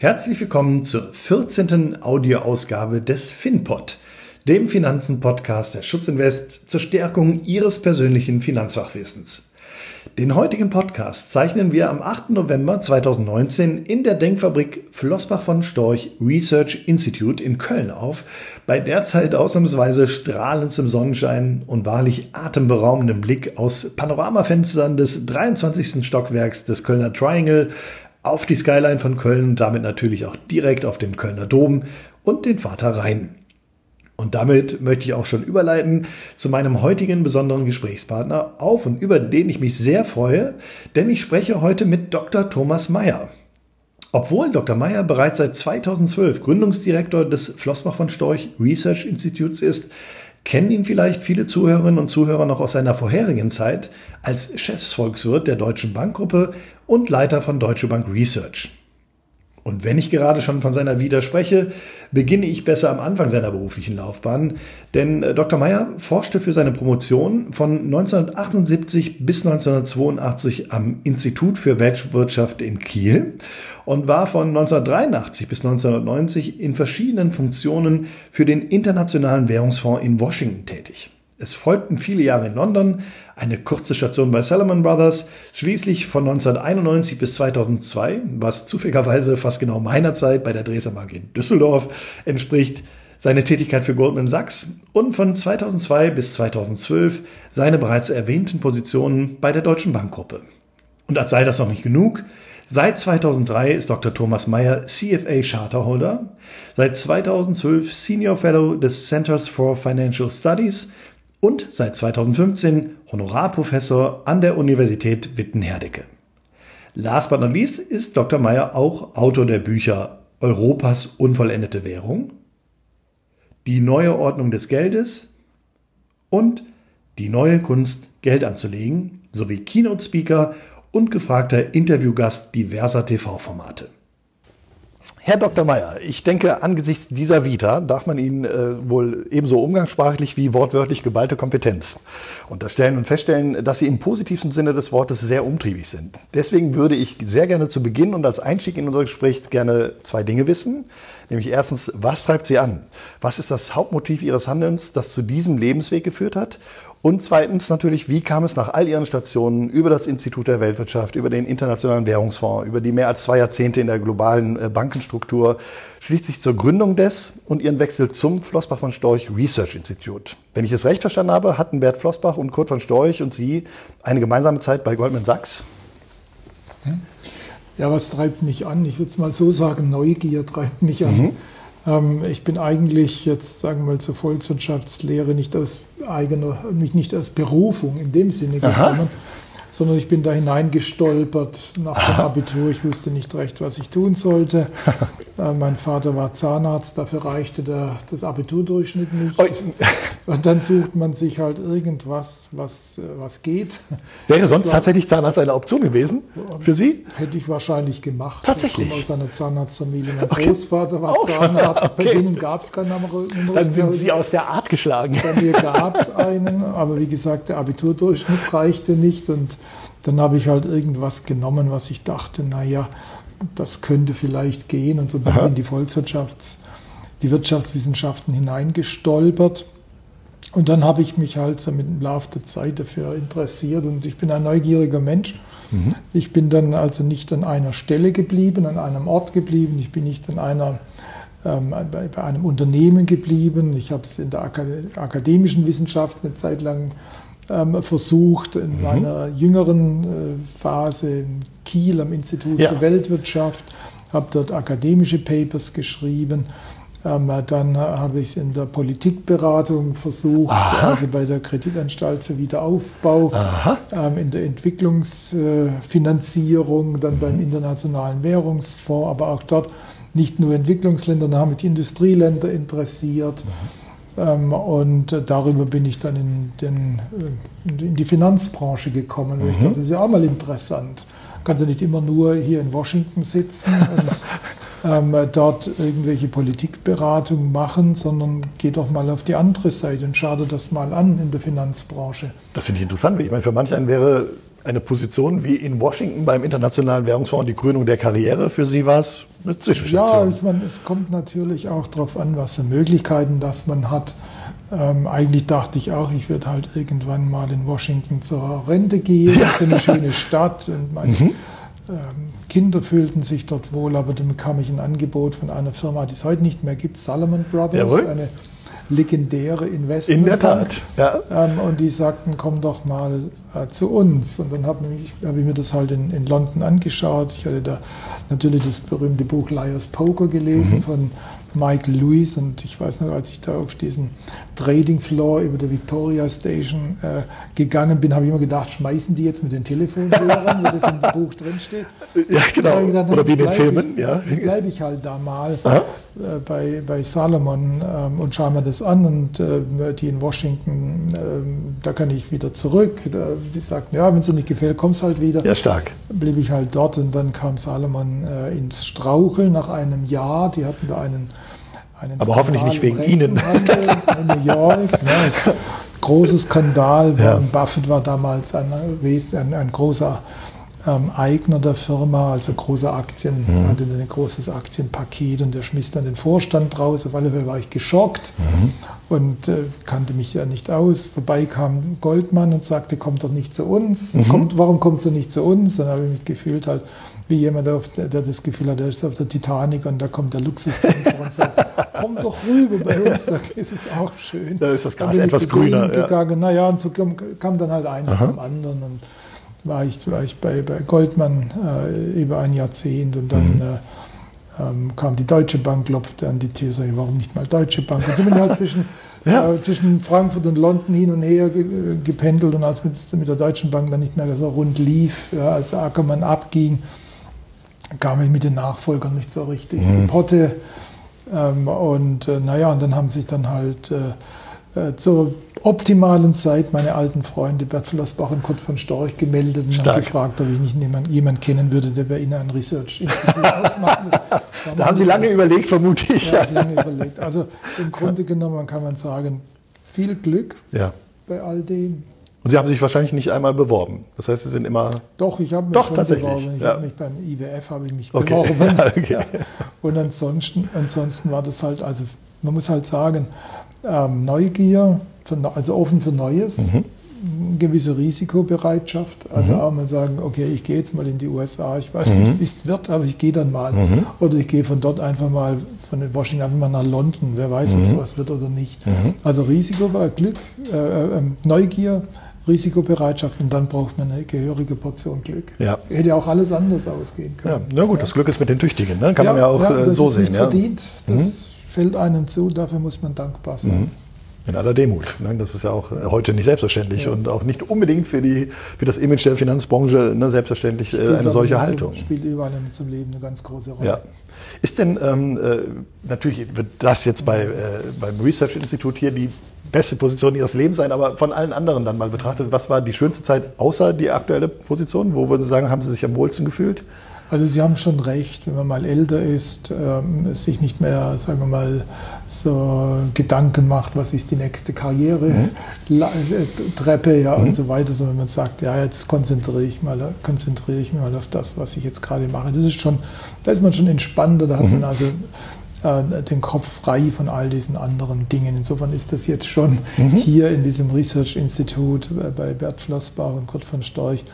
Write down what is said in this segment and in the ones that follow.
Herzlich willkommen zur 14. Audioausgabe des FinPod, dem Finanzen-Podcast der Schutzinvest zur Stärkung Ihres persönlichen Finanzfachwissens. Den heutigen Podcast zeichnen wir am 8. November 2019 in der Denkfabrik Flossbach von Storch Research Institute in Köln auf, bei derzeit ausnahmsweise strahlendstem Sonnenschein und wahrlich atemberaubendem Blick aus Panoramafenstern des 23. Stockwerks des Kölner Triangle auf die Skyline von Köln und damit natürlich auch direkt auf den Kölner Dom und den Vater Rhein. Und damit möchte ich auch schon überleiten zu meinem heutigen besonderen Gesprächspartner, auf und über den ich mich sehr freue, denn ich spreche heute mit Dr. Thomas Mayer. Obwohl Dr. Mayer bereits seit 2012 Gründungsdirektor des Flossbach von Storch Research Institutes ist, kennen ihn vielleicht viele Zuhörerinnen und Zuhörer noch aus seiner vorherigen Zeit als Chefsvolkswirt der Deutschen Bankgruppe und Leiter von Deutsche Bank Research. Und wenn ich gerade schon von seiner Vita spreche, beginne ich besser am Anfang seiner beruflichen Laufbahn, denn äh, Dr. Meyer forschte für seine Promotion von 1978 bis 1982 am Institut für Weltwirtschaft in Kiel und war von 1983 bis 1990 in verschiedenen Funktionen für den Internationalen Währungsfonds in Washington tätig. Es folgten viele Jahre in London, eine kurze Station bei Salomon Brothers, schließlich von 1991 bis 2002, was zufälligerweise fast genau meiner Zeit bei der Dresdner Bank in Düsseldorf entspricht, seine Tätigkeit für Goldman Sachs und von 2002 bis 2012 seine bereits erwähnten Positionen bei der Deutschen Bankgruppe. Und als sei das noch nicht genug, Seit 2003 ist Dr. Thomas Meyer CFA Charterholder, seit 2012 Senior Fellow des Centers for Financial Studies und seit 2015 Honorarprofessor an der Universität Witten-Herdecke. Last but not least ist Dr. Meyer auch Autor der Bücher Europas unvollendete Währung, Die neue Ordnung des Geldes und Die neue Kunst, Geld anzulegen, sowie Keynote-Speaker und gefragter Interviewgast diverser TV-Formate. Herr Dr. Meyer, ich denke, angesichts dieser Vita darf man Ihnen äh, wohl ebenso umgangssprachlich wie wortwörtlich geballte Kompetenz unterstellen und feststellen, dass Sie im positivsten Sinne des Wortes sehr umtriebig sind. Deswegen würde ich sehr gerne zu Beginn und als Einstieg in unser Gespräch gerne zwei Dinge wissen. Nämlich erstens, was treibt Sie an? Was ist das Hauptmotiv Ihres Handelns, das zu diesem Lebensweg geführt hat? Und zweitens natürlich, wie kam es nach all Ihren Stationen über das Institut der Weltwirtschaft, über den Internationalen Währungsfonds, über die mehr als zwei Jahrzehnte in der globalen äh, Bankenstruktur, schließlich zur Gründung des und Ihren Wechsel zum Flossbach von Storch Research Institute? Wenn ich es recht verstanden habe, hatten Bert Flossbach und Kurt von Storch und Sie eine gemeinsame Zeit bei Goldman Sachs? Ja, was treibt mich an? Ich würde es mal so sagen, Neugier treibt mich an. Mhm. Ähm, ich bin eigentlich jetzt, sagen wir mal, zur Volkswirtschaftslehre nicht aus eigener, mich nicht aus Berufung in dem Sinne gekommen, Aha sondern ich bin da hineingestolpert nach dem Abitur. Ich wusste nicht recht, was ich tun sollte. äh, mein Vater war Zahnarzt, dafür reichte der, das Abiturdurchschnitt nicht. Und dann sucht man sich halt irgendwas, was, äh, was geht. Wäre sonst war, tatsächlich Zahnarzt eine Option gewesen für Sie? Hätte ich wahrscheinlich gemacht. Tatsächlich? Ich komme aus einer Zahnarztfamilie. Mein okay. Großvater war oh, Zahnarzt. Okay. Bei denen gab es keinen Numerus Dann sind Sie aus der Art geschlagen. Bei mir gab es einen, aber wie gesagt, der Abiturdurchschnitt reichte nicht und dann habe ich halt irgendwas genommen, was ich dachte, naja, das könnte vielleicht gehen. Und so bin ich in die Volkswirtschafts-, die Wirtschaftswissenschaften hineingestolpert. Und dann habe ich mich halt so mit dem Laufe der Zeit dafür interessiert und ich bin ein neugieriger Mensch. Mhm. Ich bin dann also nicht an einer Stelle geblieben, an einem Ort geblieben. Ich bin nicht an einer, ähm, bei, bei, einem Unternehmen geblieben. Ich habe es in der akademischen Wissenschaft eine Zeit lang ähm, versucht, in mhm. meiner jüngeren äh, Phase in Kiel am Institut ja. für Weltwirtschaft, habe dort akademische Papers geschrieben. Ähm, dann habe ich es in der Politikberatung versucht, Aha. also bei der Kreditanstalt für Wiederaufbau, ähm, in der Entwicklungsfinanzierung, dann beim mhm. Internationalen Währungsfonds, aber auch dort nicht nur Entwicklungsländer, da haben mich die Industrieländer interessiert. Mhm. Ähm, und darüber bin ich dann in, den, äh, in die Finanzbranche gekommen. Mhm. Ich dachte, das ist ja auch mal interessant. Kannst du nicht immer nur hier in Washington sitzen und ähm, dort irgendwelche Politikberatung machen, sondern geh doch mal auf die andere Seite und schau dir das mal an in der Finanzbranche. Das finde ich interessant. Ich meine, für manch einen wäre eine Position wie in Washington beim Internationalen Währungsfonds, die Krönung der Karriere. Für Sie war es eine Zwischenstation. Ja, ich meine, es kommt natürlich auch darauf an, was für Möglichkeiten das man hat. Ähm, eigentlich dachte ich auch, ich werde halt irgendwann mal in Washington zur Rente gehen. Das ist eine schöne Stadt und meine mhm. ähm, Kinder fühlten sich dort wohl, aber dann bekam ich ein Angebot von einer Firma, die es heute nicht mehr gibt, Salomon Brothers, Jawohl. eine legendäre Investment. In der Tat, ja. Ähm, und die sagten, komm doch mal äh, zu uns. Und dann habe hab ich mir das halt in, in London angeschaut. Ich hatte da natürlich das berühmte Buch Liar's Poker gelesen mhm. von Michael Lewis und ich weiß noch, als ich da auf diesen Trading Floor über der Victoria Station äh, gegangen bin, habe ich immer gedacht, schmeißen die jetzt mit den Telefonhörern, wie das im Buch drinsteht. Ja, genau. Gedacht, Oder wie in den Filmen, ich, ja. bleibe ich halt da mal äh, bei, bei Salomon ähm, und schaue mir das an und äh, die in Washington, ähm, da kann ich wieder zurück. Da, die sagten, ja, wenn es dir nicht gefällt, kommst halt wieder. Ja, stark. Blieb ich halt dort und dann kam Salomon äh, ins Straucheln nach einem Jahr. Die hatten da einen aber hoffentlich nicht wegen Ihnen. In New York. Ne, großer Skandal. Ja. Buffett war damals ein, ein, ein großer ähm, Eigner der Firma, also große Aktien, mhm. hatte ein großes Aktienpaket und der schmiss dann den Vorstand raus. Auf alle Fälle war ich geschockt mhm. und äh, kannte mich ja nicht aus. Vorbei kam Goldman und sagte, kommt doch nicht zu uns. Mhm. Kommt, warum kommt er nicht zu uns? Dann habe ich mich gefühlt halt wie jemand, der, der das Gefühl hat, er ist auf der Titanic und da kommt der Luxusdampfer und sagt, komm doch rüber bei uns, da ist es auch schön. Da ist das Gas etwas grüner. Ja. Gegangen. Naja, und so kam, kam dann halt eins Aha. zum anderen und war ich, war ich bei, bei Goldman äh, über ein Jahrzehnt und dann mhm. äh, ähm, kam die Deutsche Bank, klopfte an die Tür, sag ich, warum nicht mal Deutsche Bank? Und so bin ich halt zwischen, ja. äh, zwischen Frankfurt und London hin und her ge gependelt und als mit, mit der Deutschen Bank dann nicht mehr so rund lief, ja, als Ackermann abging, kam ich mit den Nachfolgern nicht so richtig mhm. zu Potte. Ähm, und äh, naja, und dann haben sich dann halt äh, zur optimalen Zeit meine alten Freunde Bert Flossbach und Kurt von Storch gemeldet und Stark. haben gefragt, ob ich nicht jemanden jemand kennen würde, der bei Ihnen ein Research-Institut aufmacht. Da, haben Sie lange so, überlegt, vermute ich. Ja, lange überlegt. Also im Grunde genommen kann man sagen, viel Glück ja. bei all dem. Und Sie haben sich wahrscheinlich nicht einmal beworben. Das heißt, Sie sind immer. Doch, ich habe mich Doch, schon tatsächlich. beworben. Ich ja. habe mich beim IWF habe ich mich okay. beworben. okay. Ja. Und ansonsten, ansonsten war das halt, also man muss halt sagen, ähm, Neugier, also offen für Neues. Mhm gewisse Risikobereitschaft. Also mhm. auch mal sagen, okay, ich gehe jetzt mal in die USA, ich weiß mhm. nicht, wie es wird, aber ich gehe dann mal. Mhm. Oder ich gehe von dort einfach mal, von Washington einfach mal nach London, wer weiß, ob es mhm. was wird oder nicht. Mhm. Also Risiko, Glück, äh, äh, Neugier, Risikobereitschaft und dann braucht man eine gehörige Portion Glück. Ja. Hätte ja auch alles anders ausgehen können. Ja, na gut, ja. das Glück ist mit den Tüchtigen, ne? kann ja, man ja auch ja, äh, das so ist sehen. Nicht verdient, das mhm. Fällt einem zu, dafür muss man dankbar sein. Mhm. In aller Demut. Ne? Das ist ja auch äh, heute nicht selbstverständlich ja. und auch nicht unbedingt für, die, für das Image der Finanzbranche ne, selbstverständlich äh, spielt eine solche Haltung. Zum, spielt überall zum Leben eine ganz große Rolle. Ja. Ist denn, ähm, natürlich wird das jetzt bei, äh, beim Research Institut hier die beste Position ihres Lebens sein, aber von allen anderen dann mal betrachtet, was war die schönste Zeit außer die aktuelle Position? Wo würden Sie sagen, haben Sie sich am wohlsten gefühlt? Also Sie haben schon recht, wenn man mal älter ist, ähm, sich nicht mehr, sagen wir mal, so Gedanken macht, was ist die nächste Karriere, mhm. Treppe ja, mhm. und so weiter, sondern man sagt, ja, jetzt konzentriere ich, mal, konzentriere ich mich mal auf das, was ich jetzt gerade mache. Das ist schon, da ist man schon entspannter, da hat mhm. man also äh, den Kopf frei von all diesen anderen Dingen. Insofern ist das jetzt schon mhm. hier in diesem Research Institute bei Bert Flossbach und Kurt von Storch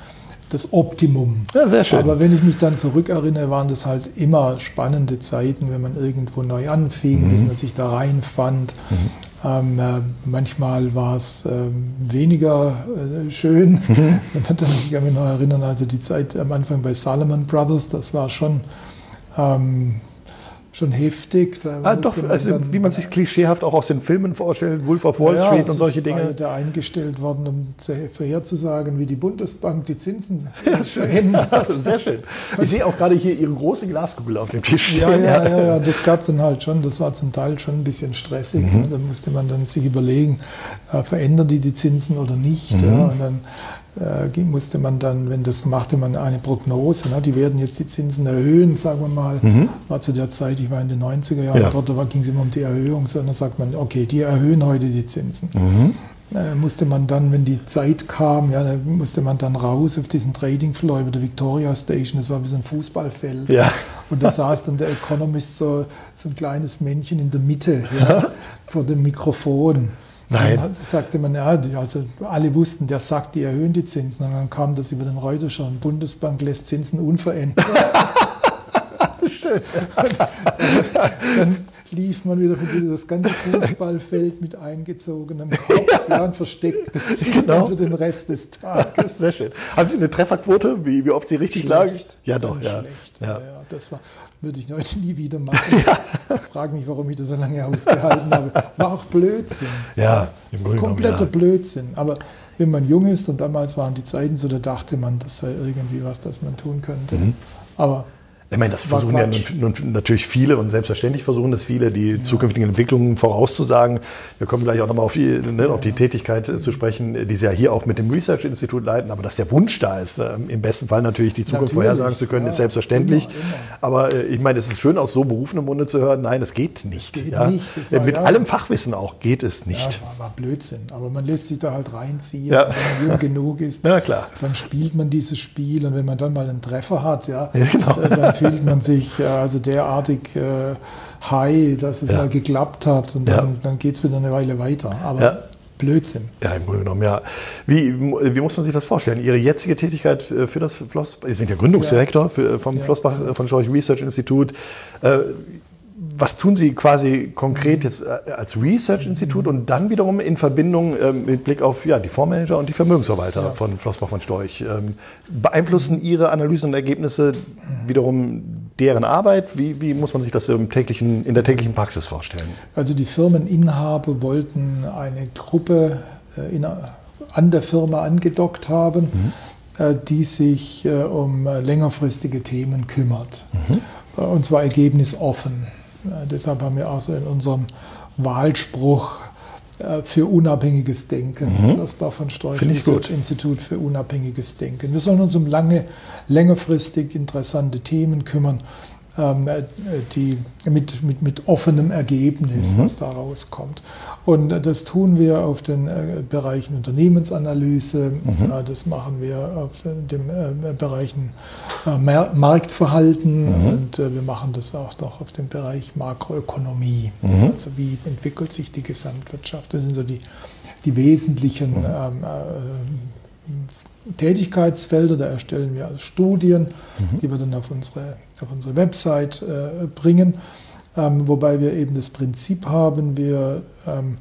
das Optimum. Ja, sehr schön. Aber wenn ich mich dann zurückerinnere, waren das halt immer spannende Zeiten, wenn man irgendwo neu anfing, mhm. bis man sich da reinfand. Mhm. Ähm, äh, manchmal war es ähm, weniger äh, schön. Mhm. ich kann mich noch erinnern, also die Zeit am Anfang bei Salomon Brothers, das war schon ähm, schon heftig. Ah, doch, also dann, wie man sich klischeehaft auch aus den Filmen vorstellt, Wolf of Wall ja, Street und solche Dinge. War eingestellt worden, um vorherzusagen, wie die Bundesbank die Zinsen verändert. Sehr schön. Ich sehe auch gerade hier Ihre große Glaskugel auf dem Tisch. Ja, ja, ja, ja, das gab dann halt schon, das war zum Teil schon ein bisschen stressig. Mhm. Da musste man dann sich überlegen, äh, verändern die die Zinsen oder nicht. Mhm. Ja, und dann musste man dann, wenn das machte man eine Prognose, ne? die werden jetzt die Zinsen erhöhen, sagen wir mal, mhm. war zu der Zeit, ich war in den 90er Jahren, ja. dort ging es immer um die Erhöhung, sondern sagt man, okay, die erhöhen heute die Zinsen. Mhm. äh, musste man dann, wenn die Zeit kam, ja, da musste man dann raus auf diesen Trading Floor über der Victoria Station. Das war wie so ein Fußballfeld. Ja. Und da saß dann der Economist so, so ein kleines Männchen in der Mitte ja, vor dem Mikrofon. Nein. Dann sagte man, ja, also alle wussten, der sagt, die erhöhen die Zinsen. Und dann kam das über den Reuter schon. Bundesbank lässt Zinsen unverändert. Schön. dann lief man wieder für das ganze Fußballfeld mit eingezogenem Kopf ja, und versteckte sich Genau. für den Rest des Tages. Sehr schön. Haben Sie eine Trefferquote, wie, wie oft Sie richtig lagen? Ja, doch, ja. Schlecht. Ja. Ja, das war, würde ich heute nie wieder machen. Ich frage mich, warum ich das so lange ausgehalten habe. War auch Blödsinn. Ja, im Grunde genommen, Kompletter ja. Blödsinn. Aber wenn man jung ist und damals waren die Zeiten so, da dachte man, das sei irgendwie was, das man tun könnte. Mhm. Aber Ich meine, das versuchen ja nun, nun natürlich viele und selbstverständlich versuchen das viele, die zukünftigen Entwicklungen vorauszusagen. Wir kommen gleich auch nochmal auf die, ne, auf die Tätigkeit zu sprechen, die Sie ja hier auch mit dem Research-Institut leiten. Aber dass der Wunsch da ist, äh, im besten Fall natürlich die Zukunft Natürlich, vorhersagen zu können, ja. ist selbstverständlich. Immer, immer. Aber äh, ich meine, es ist schön, aus so berufenem Munde zu hören, nein, es geht nicht. geht ja? nicht. Äh, war mit ja- allem Fachwissen auch geht es ja, nicht. war, war Blödsinn. Aber man lässt sich da halt reinziehen. Ja. Wenn man jung genug ist, Ja, klar. dann spielt man dieses Spiel. Und wenn man dann mal einen Treffer hat, ja, Ja, genau. äh, dann fühlt man sich äh, also derartig äh, high, dass es Ja. mal geklappt hat. Und Ja. dann, dann geht es wieder eine Weile weiter. Aber Ja. Blödsinn. Ja, im Grunde genommen, ja. Wie, wie muss man sich das vorstellen? Ihre jetzige Tätigkeit äh, für das Floss, Sie sind ja Gründungsdirektor für, vom Flossbach äh, von Storch Research Institut. Was tun Sie quasi konkret jetzt äh, als Research-Institut und dann wiederum in Verbindung äh, mit Blick auf ja, die Fondsmanager und die Vermögensverwalter Ja. von Flossbach von Storch? Ähm, beeinflussen Ihre Analysen und Ergebnisse wiederum deren Arbeit? Wie, wie muss man sich das im täglichen, in der täglichen Praxis vorstellen? Also die Firmeninhaber wollten eine Gruppe äh, in, an der Firma angedockt haben, äh, die sich um längerfristige Themen kümmert. Äh, Und zwar ergebnisoffen. Äh, deshalb haben wir also in unserem Wahlspruch äh, für unabhängiges Denken, Flossbach von Storch Finde ich Research gut. Institut für unabhängiges Denken. Wir sollen uns um lange, längerfristig interessante Themen kümmern, die mit, mit, mit offenem Ergebnis, was da rauskommt. Und äh, das tun wir auf den äh, Bereichen Unternehmensanalyse, äh, das machen wir auf den äh, Bereichen äh, Mar Marktverhalten. Und äh, wir machen das auch noch auf dem Bereich Makroökonomie. Also wie entwickelt sich die Gesamtwirtschaft? Das sind so die, die wesentlichen ähm, äh, Tätigkeitsfelder, da erstellen wir Studien, die wir dann auf unsere, auf unsere Website äh, bringen, ähm, wobei wir eben das Prinzip haben, wir ähm,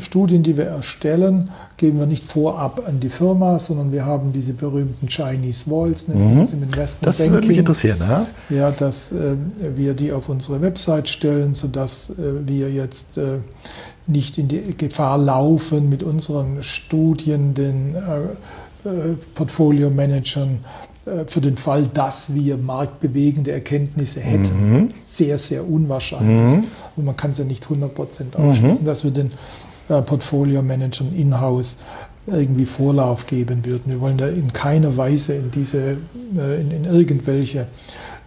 Studien, die wir erstellen, geben wir nicht vorab an die Firma, sondern wir haben diese berühmten Chinese Walls, nennen wir das im Investment Das würde mich Banking. interessieren. Ja? Ja, dass äh, wir die auf unsere Website stellen, sodass äh, wir jetzt äh, nicht in die Gefahr laufen, mit unseren Studien den äh, Portfolio-Managern äh, für den Fall, dass wir marktbewegende Erkenntnisse hätten. Sehr, sehr unwahrscheinlich. Und man kann es ja nicht 100% ausschließen, dass wir den äh, Portfolio-Managern in-house irgendwie Vorlauf geben würden. Wir wollen da in keiner Weise in diese, äh, in, in irgendwelche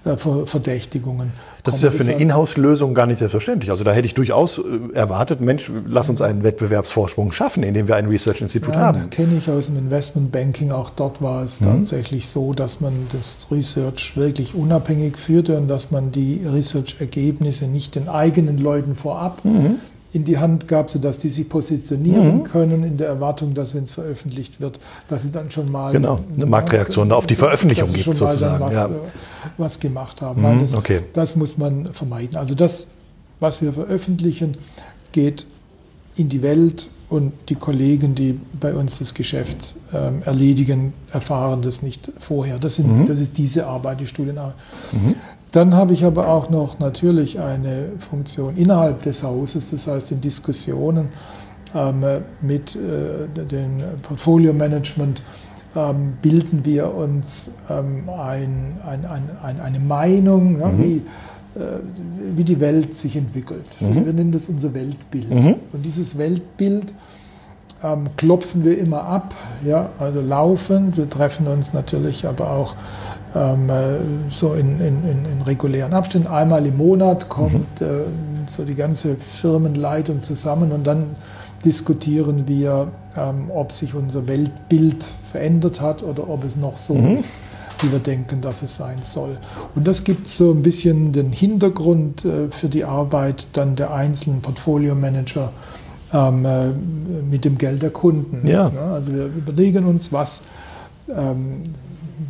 äh, Ver Verdächtigungen. Das ist ja für eine Inhouse-Lösung gar nicht selbstverständlich. Also da hätte ich durchaus äh, erwartet, Mensch, lass uns einen Wettbewerbsvorsprung schaffen, indem wir ein Research-Institut Ja, haben. kenne ich aus dem Investmentbanking. Auch dort war es tatsächlich so, dass man das Research wirklich unabhängig führte und dass man die Research-Ergebnisse nicht den eigenen Leuten vorab in die Hand gab, sodass die sich positionieren können in der Erwartung, dass wenn es veröffentlicht wird, dass sie dann schon mal Genau, eine Marktreaktion auf die Veröffentlichung gibt sozusagen, was, ja. äh, was gemacht haben. Nein, das, okay. das muss man vermeiden. Also das, was wir veröffentlichen, geht in die Welt und die Kollegen, die bei uns das Geschäft ähm, erledigen, erfahren das nicht vorher. Das, sind, das ist diese Arbeit, die Studienarbeit. Dann habe ich aber auch noch natürlich eine Funktion innerhalb des Hauses, das heißt in Diskussionen ähm, mit äh, dem Portfolio-Management ähm, bilden wir uns ähm, ein, ein, ein, ein, eine Meinung, ja, wie, äh, wie die Welt sich entwickelt. Wir nennen das unser Weltbild. Und dieses Weltbild ähm, klopfen wir immer ab, ja, also laufend. Wir treffen uns natürlich aber auch so in, in, in, regulären Abständen. Einmal im Monat kommt mhm. äh, so die ganze Firmenleitung zusammen und dann diskutieren wir, ähm, ob sich unser Weltbild verändert hat oder ob es noch so mhm. ist, wie wir denken, dass es sein soll. Und das gibt so ein bisschen den Hintergrund äh, für die Arbeit dann der einzelnen Portfolio-Manager ähm, äh, mit dem Geld der Kunden. Ja. also wir überlegen uns, was, ähm,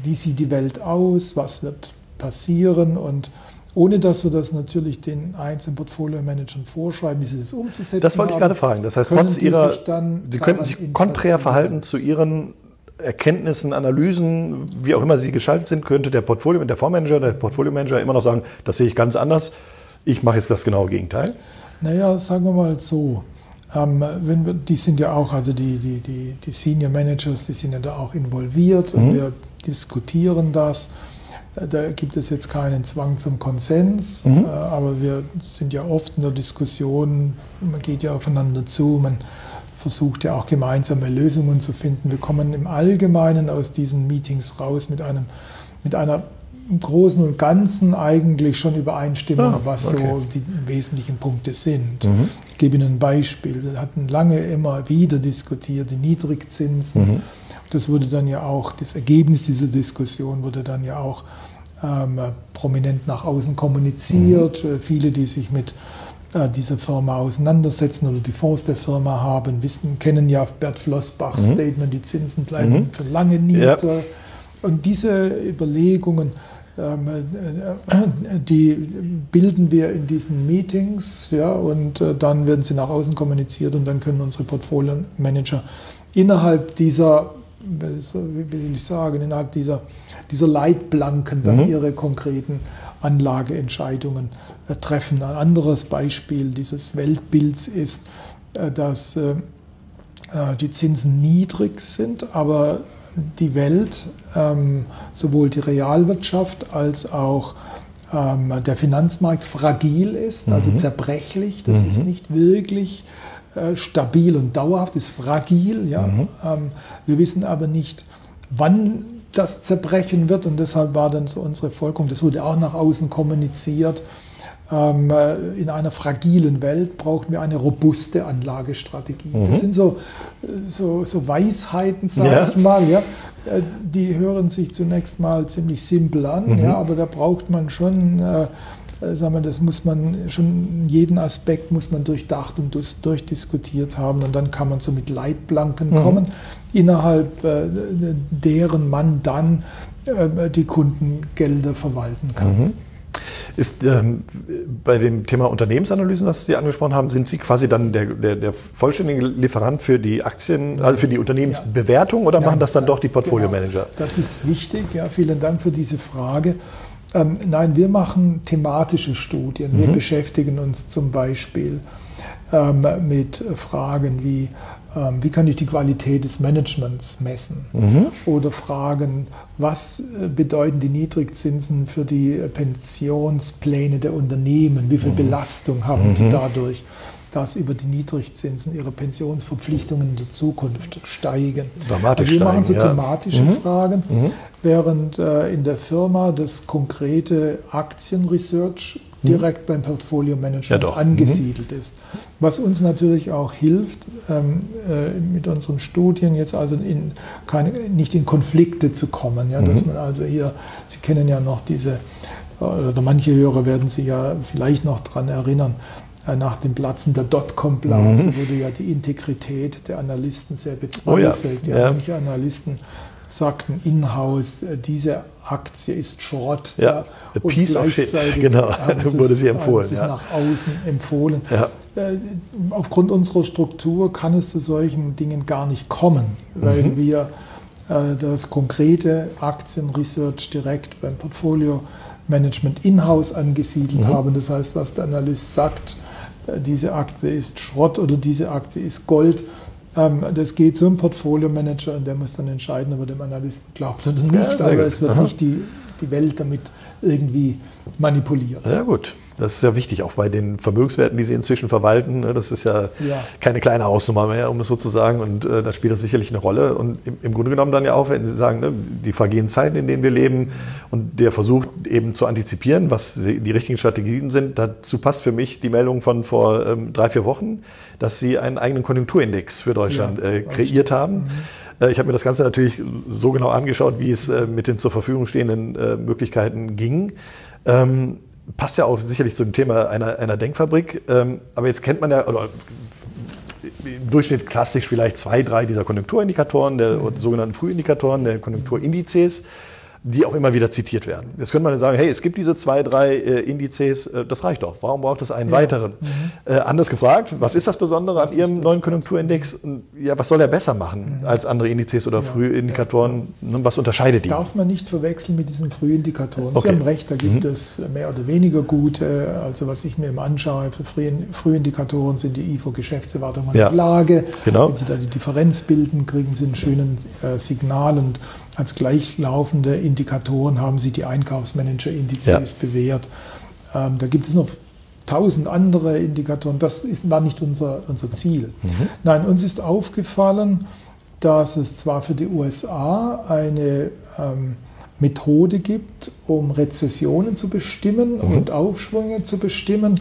wie sieht die Welt aus, was wird passieren und ohne dass wir das natürlich den einzelnen Portfolio-Managern vorschreiben, wie sie das umzusetzen Das wollte ich gerade fragen. Das heißt, trotz ihrer, Sie könnten sich konträr verhalten zu Ihren Erkenntnissen, Analysen, wie auch immer sie gestaltet sind, könnte der Portfolio, der Fondsmanager, der Portfolio-Manager immer noch sagen, das sehe ich ganz anders. Ich mache jetzt das genaue Gegenteil. Naja, sagen wir mal so. Ähm, wir, die sind ja auch, also die, die, die, die Senior Managers, die sind ja da auch involviert und mhm. wir diskutieren das. Äh, da gibt es jetzt keinen Zwang zum Konsens, mhm. äh, aber wir sind ja oft in der Diskussion, man geht ja aufeinander zu, man versucht ja auch gemeinsame Lösungen zu finden. Wir kommen im Allgemeinen aus diesen Meetings raus mit, einem, mit einer im Großen und Ganzen eigentlich schon Übereinstimmung, ah, was okay. so die wesentlichen Punkte sind. Mhm. Ich gebe Ihnen ein Beispiel. Wir hatten lange immer wieder diskutiert, die Niedrigzinsen. Mhm. Das wurde dann ja auch, das Ergebnis dieser Diskussion wurde dann ja auch ähm, prominent nach außen kommuniziert. Mhm. Viele, die sich mit äh, dieser Firma auseinandersetzen oder die Fonds der Firma haben, wissen, kennen ja Bert Flossbachs mhm. Statement, die Zinsen bleiben mhm. für lange niedrig. Ja. Und diese Überlegungen, die bilden wir in diesen Meetings, ja, und äh, dann werden sie nach außen kommuniziert und dann können unsere Portfolio-Manager innerhalb dieser, wie will ich sagen, innerhalb dieser, dieser Leitplanken dann mhm. ihre konkreten Anlageentscheidungen äh, treffen. Ein anderes Beispiel dieses Weltbilds ist, dass die Zinsen niedrig sind, aber die Welt, ähm, sowohl die Realwirtschaft als auch ähm, der Finanzmarkt fragil ist, also mhm. zerbrechlich. Das mhm. ist nicht wirklich äh, stabil und dauerhaft, ist fragil. Ja? Mhm. Ähm, wir wissen aber nicht, wann das zerbrechen wird und deshalb war dann so unsere Folgerung, das wurde auch nach außen kommuniziert, in einer fragilen Welt brauchen wir eine robuste Anlagestrategie. Mhm. Das sind so, so, so Weisheiten, sage ja. ich mal. Ja. Äh, die hören sich zunächst mal ziemlich simpel an, mhm. ja, aber da braucht man schon, äh, äh sagen wir, das muss man schon, jeden Aspekt muss man durchdacht und durchdiskutiert haben und dann kann man so mit Leitplanken mhm. kommen, innerhalb äh, deren man dann äh, die Kundengelder verwalten kann. Ist ähm, bei dem Thema Unternehmensanalysen, das Sie angesprochen haben, sind Sie quasi dann der, der, der vollständige Lieferant für die Aktien, also für die Unternehmensbewertung oder Nein, machen das dann doch die Portfolio-Manager? Genau. Das ist wichtig, ja, vielen Dank für diese Frage. Ähm, nein, wir machen thematische Studien. Wir mhm. beschäftigen uns zum Beispiel ähm, mit Fragen wie, wie kann ich die Qualität des Managements messen? Mhm. Oder Fragen, was äh, bedeuten die Niedrigzinsen für die Pensionspläne der Unternehmen? Wie viel mhm. Belastung haben mhm. die dadurch? dass über die Niedrigzinsen ihre Pensionsverpflichtungen in der Zukunft steigen. Dramatisch also wir machen so thematische mhm. Fragen, mhm. während äh, in der Firma das konkrete Aktienresearch direkt beim Portfolio Management ja, angesiedelt mhm. ist. Was uns natürlich auch hilft, ähm, äh, mit unseren Studien jetzt also in keine, nicht in Konflikte zu kommen. Ja, mhm. Dass man also hier, Sie kennen ja noch diese, äh, oder manche Hörer werden sich ja vielleicht noch daran erinnern, äh, nach dem Platzen der Dotcom-Blase mhm. wurde ja die Integrität der Analysten sehr bezweifelt. Oh ja. Ja, manche Analysten sagten in-house, äh, diese Aktie ist Schrott. Ja, ja. a piece of shit, genau, wurde sie empfohlen. Haben ja. nach außen empfohlen. Ja. Äh, aufgrund unserer Struktur kann es zu solchen Dingen gar nicht kommen, weil mhm. wir äh, das konkrete Aktienresearch direkt beim Portfolio Management in-house angesiedelt mhm. haben. Das heißt, was der Analyst sagt, diese Aktie ist Schrott oder diese Aktie ist Gold, das geht zum Portfolio-Manager und der muss dann entscheiden, ob er dem Analysten glaubt oder nicht. Ja, Aber gut. es wird Aha. nicht die, die Welt damit irgendwie manipuliert. Sehr gut. Das ist ja wichtig, auch bei den Vermögenswerten, die Sie inzwischen verwalten. Ne? Das ist ja, ja. keine kleine Hausnummer mehr, um es so zu sagen. Und äh, da spielt das sicherlich eine Rolle. Und im, im, Grunde genommen dann ja auch, wenn Sie sagen, ne, die vergehen Zeiten, in denen wir leben und der versucht eben zu antizipieren, was die richtigen Strategien sind. Dazu passt für mich die Meldung von vor ähm, drei, vier Wochen, dass Sie einen eigenen Konjunkturindex für Deutschland ja, äh, kreiert haben. Mhm. Äh, ich habe mir das Ganze natürlich so genau angeschaut, wie es äh, mit den zur Verfügung stehenden äh, Möglichkeiten ging. Passt ja auch sicherlich zu dem Thema einer, einer Denkfabrik. Ähm, aber jetzt kennt man ja, oder im Durchschnitt klassisch vielleicht zwei, drei dieser Konjunkturindikatoren, der mhm. sogenannten Frühindikatoren, der Konjunkturindizes die auch immer wieder zitiert werden. Jetzt könnte man sagen, hey, es gibt diese zwei, drei äh, Indizes, äh, das reicht doch. Warum braucht es einen ja. weiteren? Mhm. Äh, anders gefragt, was ist das Besondere was an Ihrem neuen Konjunkturindex? Ja, was soll er besser machen mhm. als andere Indizes oder ja. Frühindikatoren? Ja. Was unterscheidet die? Darf man nicht verwechseln mit diesen Frühindikatoren. Okay. Sie haben recht, da gibt mhm. es mehr oder weniger gute. Also was ich mir immer anschaue für Frühindikatoren sind die IFO-Geschäftserwartung und Lage. Genau. Wenn Sie da die Differenz bilden, kriegen Sie einen schönen äh, Signal und als gleichlaufende Indikatoren haben Sie die Einkaufsmanager-Indizes ja. bewährt. Ähm, da gibt es noch tausend andere Indikatoren. Das ist, war nicht unser, unser Ziel. Mhm. Nein, uns ist aufgefallen, dass es zwar für die USA eine ähm, Methode gibt, um Rezessionen zu bestimmen mhm. und Aufschwünge zu bestimmen.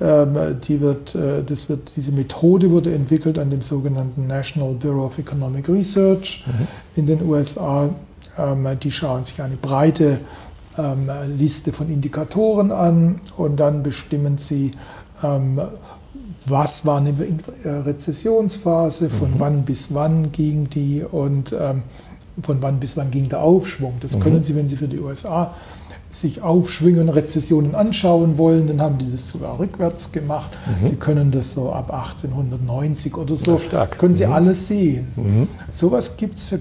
Ähm, die wird, äh, das wird, diese Methode wurde entwickelt an dem sogenannten National Bureau of Economic Research mhm. in den USA. Ähm, die schauen sich eine breite ähm, Liste von Indikatoren an und dann bestimmen sie, was war eine Rezessionsphase, von mhm. wann bis wann ging die und von wann bis wann ging der Aufschwung. Das mhm. können Sie, wenn Sie für die USA sich Aufschwünge und Rezessionen anschauen wollen, dann haben die das sogar rückwärts gemacht. Mhm. Sie können das so ab 1890 oder so, ja, können Sie mhm. alles sehen. Mhm. Sowas gibt es für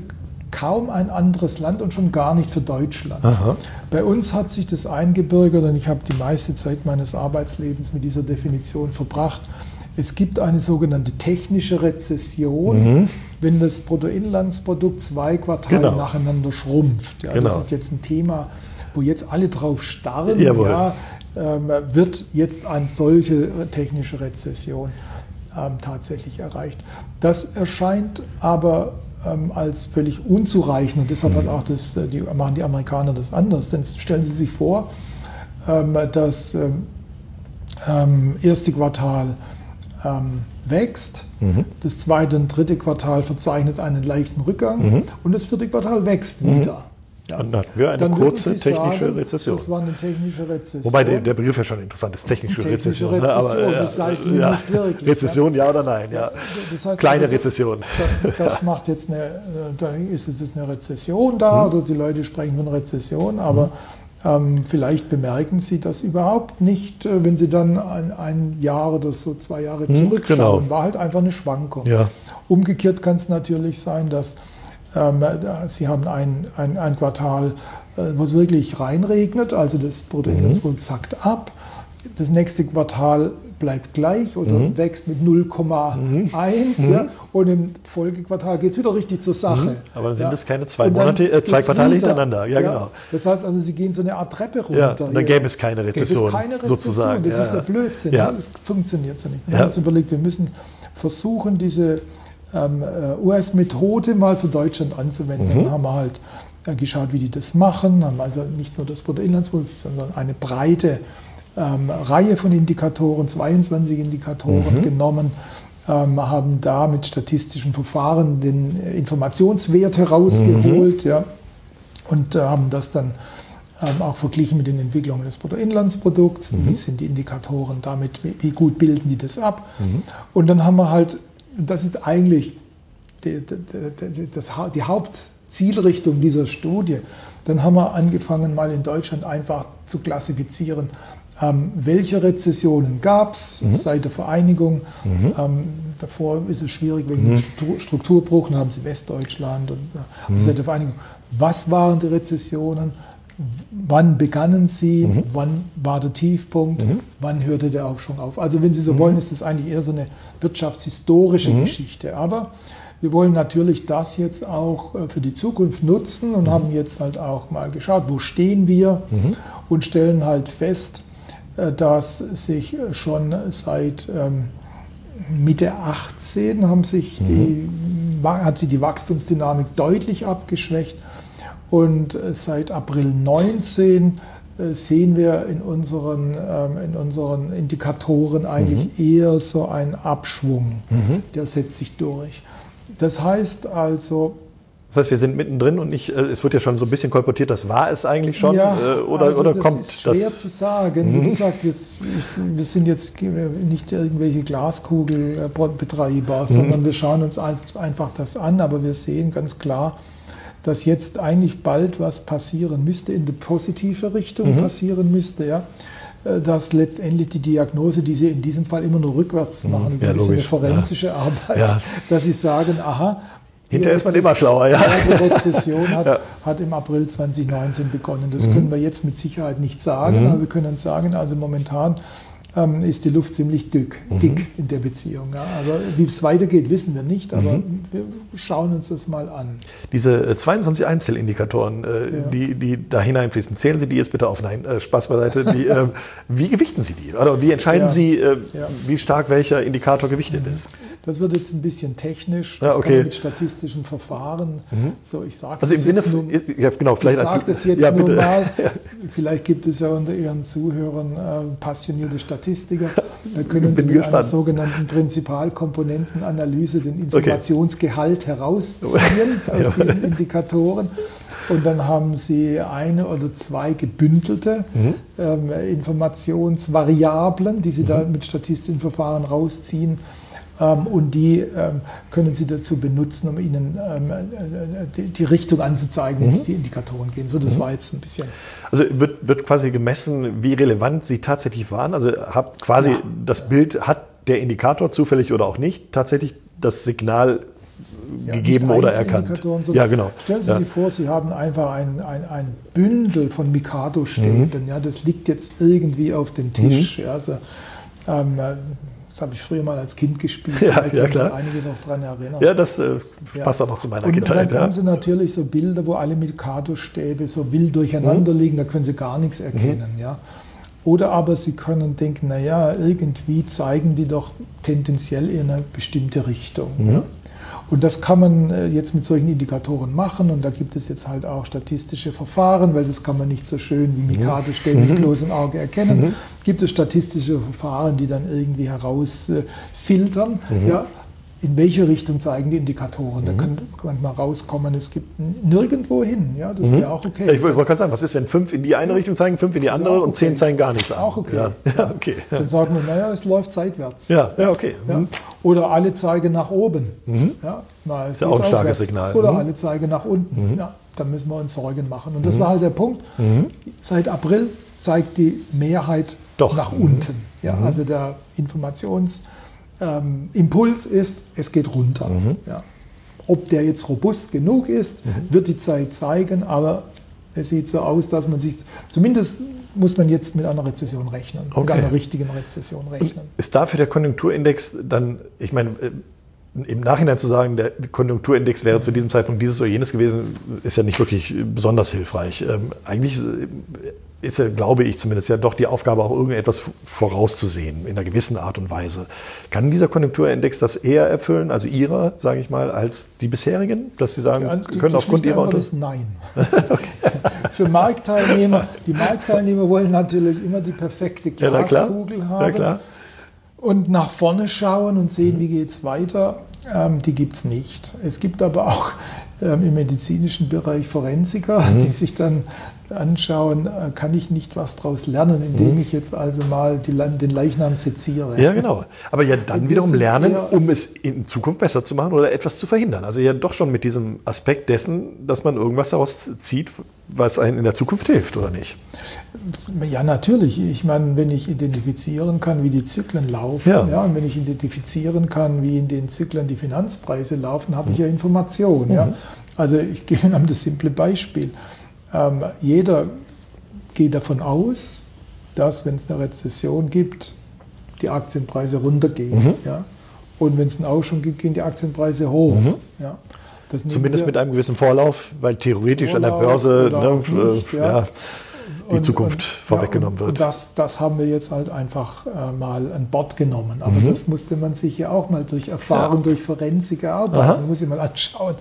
kaum ein anderes Land und schon gar nicht für Deutschland. Aha. Bei uns hat sich das eingebürgert und ich habe die meiste Zeit meines Arbeitslebens mit dieser Definition verbracht. Es gibt eine sogenannte technische Rezession, mhm. wenn das Bruttoinlandsprodukt zwei Quartale genau. nacheinander schrumpft. Ja, genau. Das ist jetzt ein Thema, wo jetzt alle drauf starren. Ja, ähm, wird jetzt eine solche technische Rezession ähm, tatsächlich erreicht. Das erscheint aber ähm, als völlig unzureichend und deshalb mhm. auch das, äh, die, machen die Amerikaner das anders. Denn stellen Sie sich vor, ähm, das ähm, ähm, erste Quartal ähm, wächst. Mhm. Das zweite und dritte Quartal verzeichnet einen leichten Rückgang mhm. und das vierte Quartal wächst mhm. wieder. Ja. Dann hatten wir eine Dann kurze technische sagen, Rezession. Das war eine technische Rezession. Wobei der, der Begriff ja schon interessant ist, technische, technische Rezession. Ne? Rezession. Aber, das heißt ja, nicht wirklich. Rezession, ja oder nein? Ja. Das heißt, Kleine also, Rezession. Das, das macht jetzt eine, da ist jetzt eine Rezession da, hm. oder die Leute sprechen von Rezession, aber hm. Ähm, vielleicht bemerken Sie das überhaupt nicht, äh, wenn Sie dann ein, ein Jahr oder so zwei Jahre hm, zurückschauen. Genau. War halt einfach eine Schwankung. Ja. Umgekehrt kann es natürlich sein, dass ähm, Sie haben ein, ein, ein Quartal, äh, wo es wirklich reinregnet, also das Bruttoinlandsprodukt mhm. sackt ab. Das nächste Quartal bleibt gleich oder mhm. wächst mit 0,1 mhm. ja, und im Folgequartal geht es wieder richtig zur Sache. Mhm. Aber dann sind ja. das keine zwei, Monate, äh, zwei Quartale runter. hintereinander. Ja, genau. Das heißt also, Sie gehen so eine Art Treppe runter. Ja, dann gäbe es keine Rezession, es keine Rezession. sozusagen. Das ist ja Blödsinn. Ja. Das funktioniert so nicht. Wir haben uns überlegt, wir müssen versuchen, diese ähm, äh, US-Methode mal für Deutschland anzuwenden. Mhm. Dann haben wir halt äh, geschaut, wie die das machen, haben also nicht nur das Bruttoinlandsprodukt, sondern eine breite ähm, Reihe von Indikatoren, 22 Indikatoren mhm. genommen, ähm, haben da mit statistischen Verfahren den Informationswert herausgeholt mhm. ja, und äh, haben das dann ähm, auch verglichen mit den Entwicklungen des Bruttoinlandsprodukts, mhm. wie sind die Indikatoren damit, wie, gut bilden die das ab. Mhm. Und dann haben wir halt, das ist eigentlich die, die, die, das, die Hauptzielrichtung dieser Studie, dann haben wir angefangen, mal in Deutschland einfach zu klassifizieren, ähm, welche Rezessionen gab es mhm. seit der Vereinigung? Mhm. Ähm, davor ist es schwierig wegen mhm. Struktur, Strukturbruch, dann haben sie Westdeutschland und äh, seit der Vereinigung. Was waren die Rezessionen? Wann begannen sie? Mhm. Wann war der Tiefpunkt? Mhm. Wann hörte der Aufschwung auf? Also wenn Sie so mhm. wollen, ist das eigentlich eher so eine wirtschaftshistorische Geschichte. Aber wir wollen natürlich das jetzt auch äh, für die Zukunft nutzen und haben jetzt halt auch mal geschaut, wo stehen wir und stellen halt fest, dass sich schon seit ähm, Mitte 18 haben sich die, mhm. hat sich die Wachstumsdynamik deutlich abgeschwächt und äh, seit April 19 äh, sehen wir in unseren, ähm, in unseren Indikatoren eigentlich mhm. eher so einen Abschwung, mhm. der setzt sich durch. Das heißt also, das heißt, wir sind mittendrin und nicht, äh, es wird ja schon so ein bisschen kolportiert, das war es eigentlich schon ja, oder, also oder das kommt ist schwer das? zu sagen. Mhm. Wie gesagt, wir, sind jetzt nicht irgendwelche Glaskugelbetreiber, sondern mhm. wir schauen uns einfach das an, aber wir sehen ganz klar, dass jetzt eigentlich bald was passieren müsste, in die positive Richtung mhm. passieren müsste, ja. Äh, dass letztendlich die Diagnose, die Sie in diesem Fall immer nur rückwärts mhm. machen, das ja, ist eine forensische ja. Arbeit, ja. dass Sie sagen, aha, Hinterher ist man immer schlauer, ja. Die Rezession hat, ja. hat, im April 2019 begonnen. Das mhm. können wir jetzt mit Sicherheit nicht sagen, mhm. aber wir können sagen, also momentan ähm, ist die Luft ziemlich dick, mhm. dick in der Beziehung. Ja. Aber wie es weitergeht, wissen wir nicht, aber mhm. wir schauen uns das mal an. Diese 22 äh, Einzelindikatoren, äh, ja. die, die da hineinfließen, zählen Sie die jetzt bitte auf? Nein, äh, Spaß beiseite. Die, äh, wie gewichten Sie die? Oder wie entscheiden ja. Sie, äh, wie stark welcher Indikator gewichtet mhm. ist? Das wird jetzt ein bisschen technisch. Das okay. kann man mit statistischen Verfahren. Mhm. So, ich sage also im Sinne, nur, ja, genau, vielleicht ich sage das jetzt nur mal. Vielleicht gibt es ja unter Ihren Zuhörern äh, passionierte Statistiker. Statistiker. Da können Sie mit gespannt. einer sogenannten Prinzipalkomponentenanalyse den Informationsgehalt okay. herausziehen aus diesen Indikatoren. Und dann haben Sie eine oder zwei gebündelte mhm. ähm, Informationsvariablen, die Sie mhm. da mit statistischen Verfahren rausziehen. Ähm, und die ähm, können Sie dazu benutzen, um Ihnen ähm, äh, die Richtung anzuzeigen, in die mhm. die Indikatoren gehen. So, das mhm. war jetzt ein bisschen. Also wird, wird quasi gemessen, wie relevant Sie tatsächlich waren? Also hat quasi ja. das Bild, hat der Indikator zufällig oder auch nicht tatsächlich das Signal ja, gegeben oder erkannt. Ja, genau. Stellen Sie ja. sich vor, Sie haben einfach ein, ein, ein Bündel von Mikado-Stäben. Mhm. Ja, das liegt jetzt irgendwie auf dem Tisch. Mhm. Ja, also, ähm, das habe ich früher mal als Kind gespielt. Ja, Vielleicht ja, klar. einige noch daran erinnern. Ja, das äh, passt ja. auch noch zu meiner und, Kindheit. Dann ja. haben Sie natürlich so Bilder, wo alle Mikado-Stäbe so wild durcheinander mhm. liegen, da können Sie gar nichts erkennen. Mhm. Ja. Oder aber Sie können denken, naja, irgendwie zeigen die doch tendenziell in eine bestimmte Richtung. Mhm. Ja. Und das kann man äh, jetzt mit solchen Indikatoren machen und da gibt es jetzt halt auch statistische Verfahren, weil das kann man nicht so schön wie Mikado ständig mhm. bloß im Auge erkennen. Mhm. Gibt es statistische Verfahren, die dann irgendwie herausfiltern, mhm. ja, in welche Richtung zeigen die Indikatoren. Da mhm. kann manchmal rauskommen, es gibt nirgendwo hin. Ja, das ist mhm. ja auch okay. Ja, ich wollte gerade sagen, was ist, wenn fünf in die eine Richtung zeigen, fünf in die andere okay. und zehn zeigen gar nichts an? Auch okay. Ja. Ja, okay. Dann sagen wir, naja, es läuft seitwärts. Ja, ja okay. Mhm. Oder alle zeigen nach oben. Mhm. Ja, na, ist ja auch ein starkes aufwärts. Signal. Oder mhm. alle zeigen nach unten. Mhm. Ja, da müssen wir uns Sorgen machen. Und das war halt der Punkt. Seit April zeigt die Mehrheit Doch. nach unten. Ja, also der Informations- ähm, Impuls ist, es geht runter. Mhm. Ja. Ob der jetzt robust genug ist, mhm. wird die Zeit zeigen, aber es sieht so aus, dass man sich, zumindest muss man jetzt mit einer Rezession rechnen, okay. mit einer richtigen Rezession rechnen. Und ist dafür der Konjunkturindex dann, ich meine, äh, im Nachhinein zu sagen, der Konjunkturindex wäre zu diesem Zeitpunkt dieses oder jenes gewesen, ist ja nicht wirklich besonders hilfreich. Ähm, eigentlich äh, ist ja, glaube ich zumindest, ja doch die Aufgabe, auch irgendetwas vorauszusehen, in einer gewissen Art und Weise. Kann dieser Konjunkturindex das eher erfüllen, also Ihrer, sage ich mal, als die bisherigen? Dass Sie sagen, ja, die, können die aufgrund Ihrer Antwort Nein. Für Marktteilnehmer, die Marktteilnehmer wollen natürlich immer die perfekte Glaskugel ja, haben. Ja, klar. Und nach vorne schauen und sehen, wie geht es weiter, ähm, die gibt es nicht. Es gibt aber auch ähm, im medizinischen Bereich Forensiker, mhm. die sich dann anschauen, äh, kann ich nicht was daraus lernen, indem mhm. ich jetzt also mal die, den Leichnam seziere. Ja, genau. Aber ja dann wiederum lernen, um es in Zukunft besser zu machen oder etwas zu verhindern. Also ja doch schon mit diesem Aspekt dessen, dass man irgendwas daraus zieht, was einem in der Zukunft hilft, oder nicht? Ja, natürlich. Ich meine, wenn ich identifizieren kann, wie die Zyklen laufen, ja. ja und wenn ich identifizieren kann, wie in den Zyklen die Finanzpreise laufen, habe mhm. ich ja Informationen. Mhm. Ja. Also ich gebe Ihnen das simple Beispiel. Ähm, jeder geht davon aus, dass wenn es eine Rezession gibt, die Aktienpreise runtergehen. Mhm. Ja? Und wenn es einen Aufschwung gibt, gehen die Aktienpreise hoch. Mhm. Ja? Zumindest mit einem gewissen Vorlauf, weil theoretisch Vorlauf an der Börse ne, nicht, ja. Ja, die und, Zukunft vorweggenommen ja, und, wird. Und das, das haben wir jetzt halt einfach äh, mal an Bord genommen. Aber mhm. das musste man sich ja auch mal durch Erfahrung, durch Forensik erarbeiten. Man muss sich mal anschauen,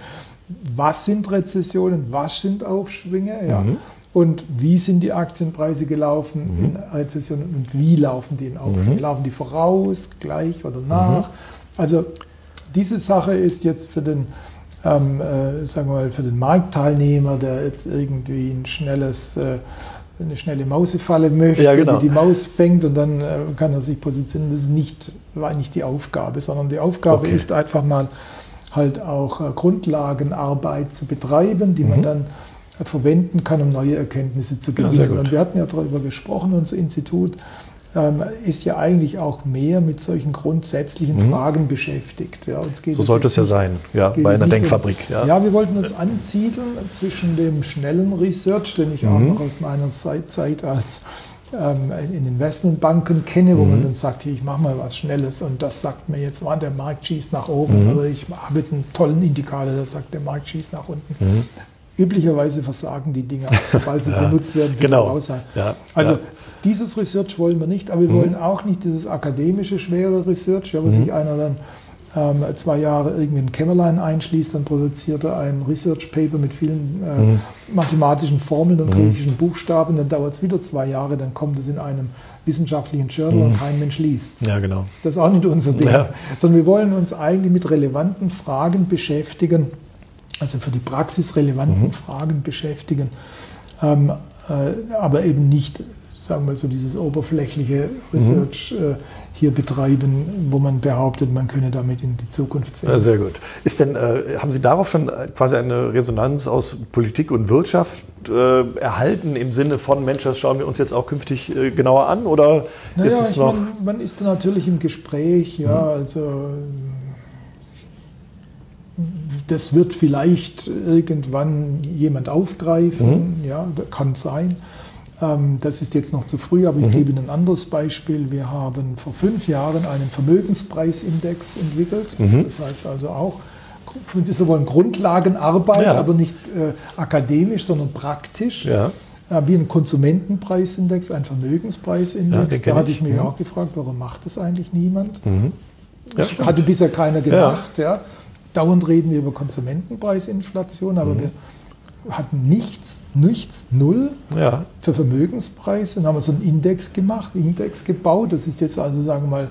was sind Rezessionen, was sind Aufschwünge, ja. Mhm. Und wie sind die Aktienpreise gelaufen mhm. in Rezessionen und wie laufen die in Aufschwüngen? Mhm. Laufen die voraus, gleich oder nach? Mhm. Also diese Sache ist jetzt für den, ähm, äh, sagen wir mal, für den Marktteilnehmer, der jetzt irgendwie ein schnelles äh, eine schnelle Mausefalle möchte, ja, genau. die die Maus fängt und dann äh, kann er sich positionieren. Das ist nicht, war nicht die Aufgabe, sondern die Aufgabe okay. ist einfach mal halt auch äh, Grundlagenarbeit zu betreiben, die mhm. man dann äh, verwenden kann, um neue Erkenntnisse zu gewinnen. Ja, und wir hatten ja darüber gesprochen, unser Institut ähm, ist ja eigentlich auch mehr mit solchen grundsätzlichen mhm. Fragen beschäftigt. Ja, so sollte es ja sein, ja, bei einer Denkfabrik. Um, ja. ja. wir wollten uns ansiedeln zwischen dem schnellen Research, den ich mhm. auch noch aus meiner Zeit als ähm, in Investmentbanken kenne, wo mhm. man dann sagt, hier, ich mache mal was Schnelles und das sagt mir jetzt, der Markt schießt nach oben mhm. oder ich habe jetzt einen tollen Indikator, der sagt, der Markt schießt nach unten. Mhm. Üblicherweise versagen die Dinger, sobald sie ja, benutzt werden für genau. die Ja, also ja. dieses Research wollen wir nicht, aber wir mhm. wollen auch nicht dieses akademische, schwere Research, ja, wo mhm. sich einer dann ähm, zwei Jahre irgendwie ein Kämmerlein einschließt, dann produziert er ein Research Paper mit vielen äh, mhm. mathematischen Formeln und mhm. griechischen Buchstaben, dann dauert es wieder zwei Jahre, dann kommt es in einem wissenschaftlichen Journal mhm. und kein Mensch liest es. Ja, genau. Das ist auch nicht unser Ding. Ja. Sondern wir wollen uns eigentlich mit relevanten Fragen beschäftigen, also für die Praxis relevanten mhm. Fragen beschäftigen, ähm, äh, aber eben nicht sagen wir so, dieses oberflächliche Research mhm. äh, hier betreiben, wo man behauptet, man könne damit in die Zukunft sehen. Sehr gut. Ist denn, äh, haben Sie darauf schon äh, quasi eine Resonanz aus Politik und Wirtschaft äh, erhalten im Sinne von, Mensch, das schauen wir uns jetzt auch künftig äh, genauer an? Oder naja, ist es noch. Meine, man ist natürlich im Gespräch, ja, mhm. also das wird vielleicht irgendwann jemand aufgreifen, mhm. ja, kann sein. Ähm, das ist jetzt noch zu früh, aber ich mhm. gebe Ihnen ein anderes Beispiel. Wir haben vor fünf Jahren einen Vermögenspreisindex entwickelt. Mhm. Das heißt also auch, wenn Sie so wollen, Grundlagenarbeit, ja. aber nicht äh, akademisch, sondern praktisch. Ja. Äh, wie ein Konsumentenpreisindex, ein Vermögenspreisindex. Ja, da hatte ich mich mhm. auch gefragt, warum macht das eigentlich niemand? Mhm. Hatte bisher keiner gemacht. Dauernd reden wir über Konsumentenpreisinflation, aber mhm. wir hatten nichts, nichts, null ja. für Vermögenspreise. Dann haben wir so einen Index gemacht, Index gebaut. Das ist jetzt also, sagen wir mal,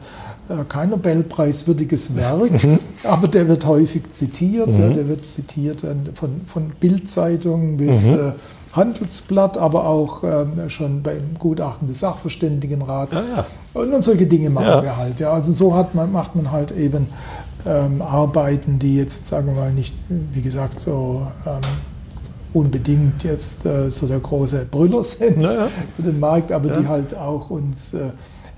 äh, kein Nobelpreiswürdiges Werk, mhm. aber der wird häufig zitiert. Mhm. Ja, der wird zitiert von, von Bildzeitungen bis mhm. äh, Handelsblatt, aber auch ähm, schon beim Gutachten des Sachverständigenrats. Ja. Und, und, solche Dinge machen wir halt. Ja. Also so hat man, macht man halt eben ähm, Arbeiten, die jetzt, sagen wir mal, nicht, wie gesagt, so ähm, unbedingt jetzt äh, so der große Brüller sind naja. für den Markt, aber ja. die halt auch uns äh,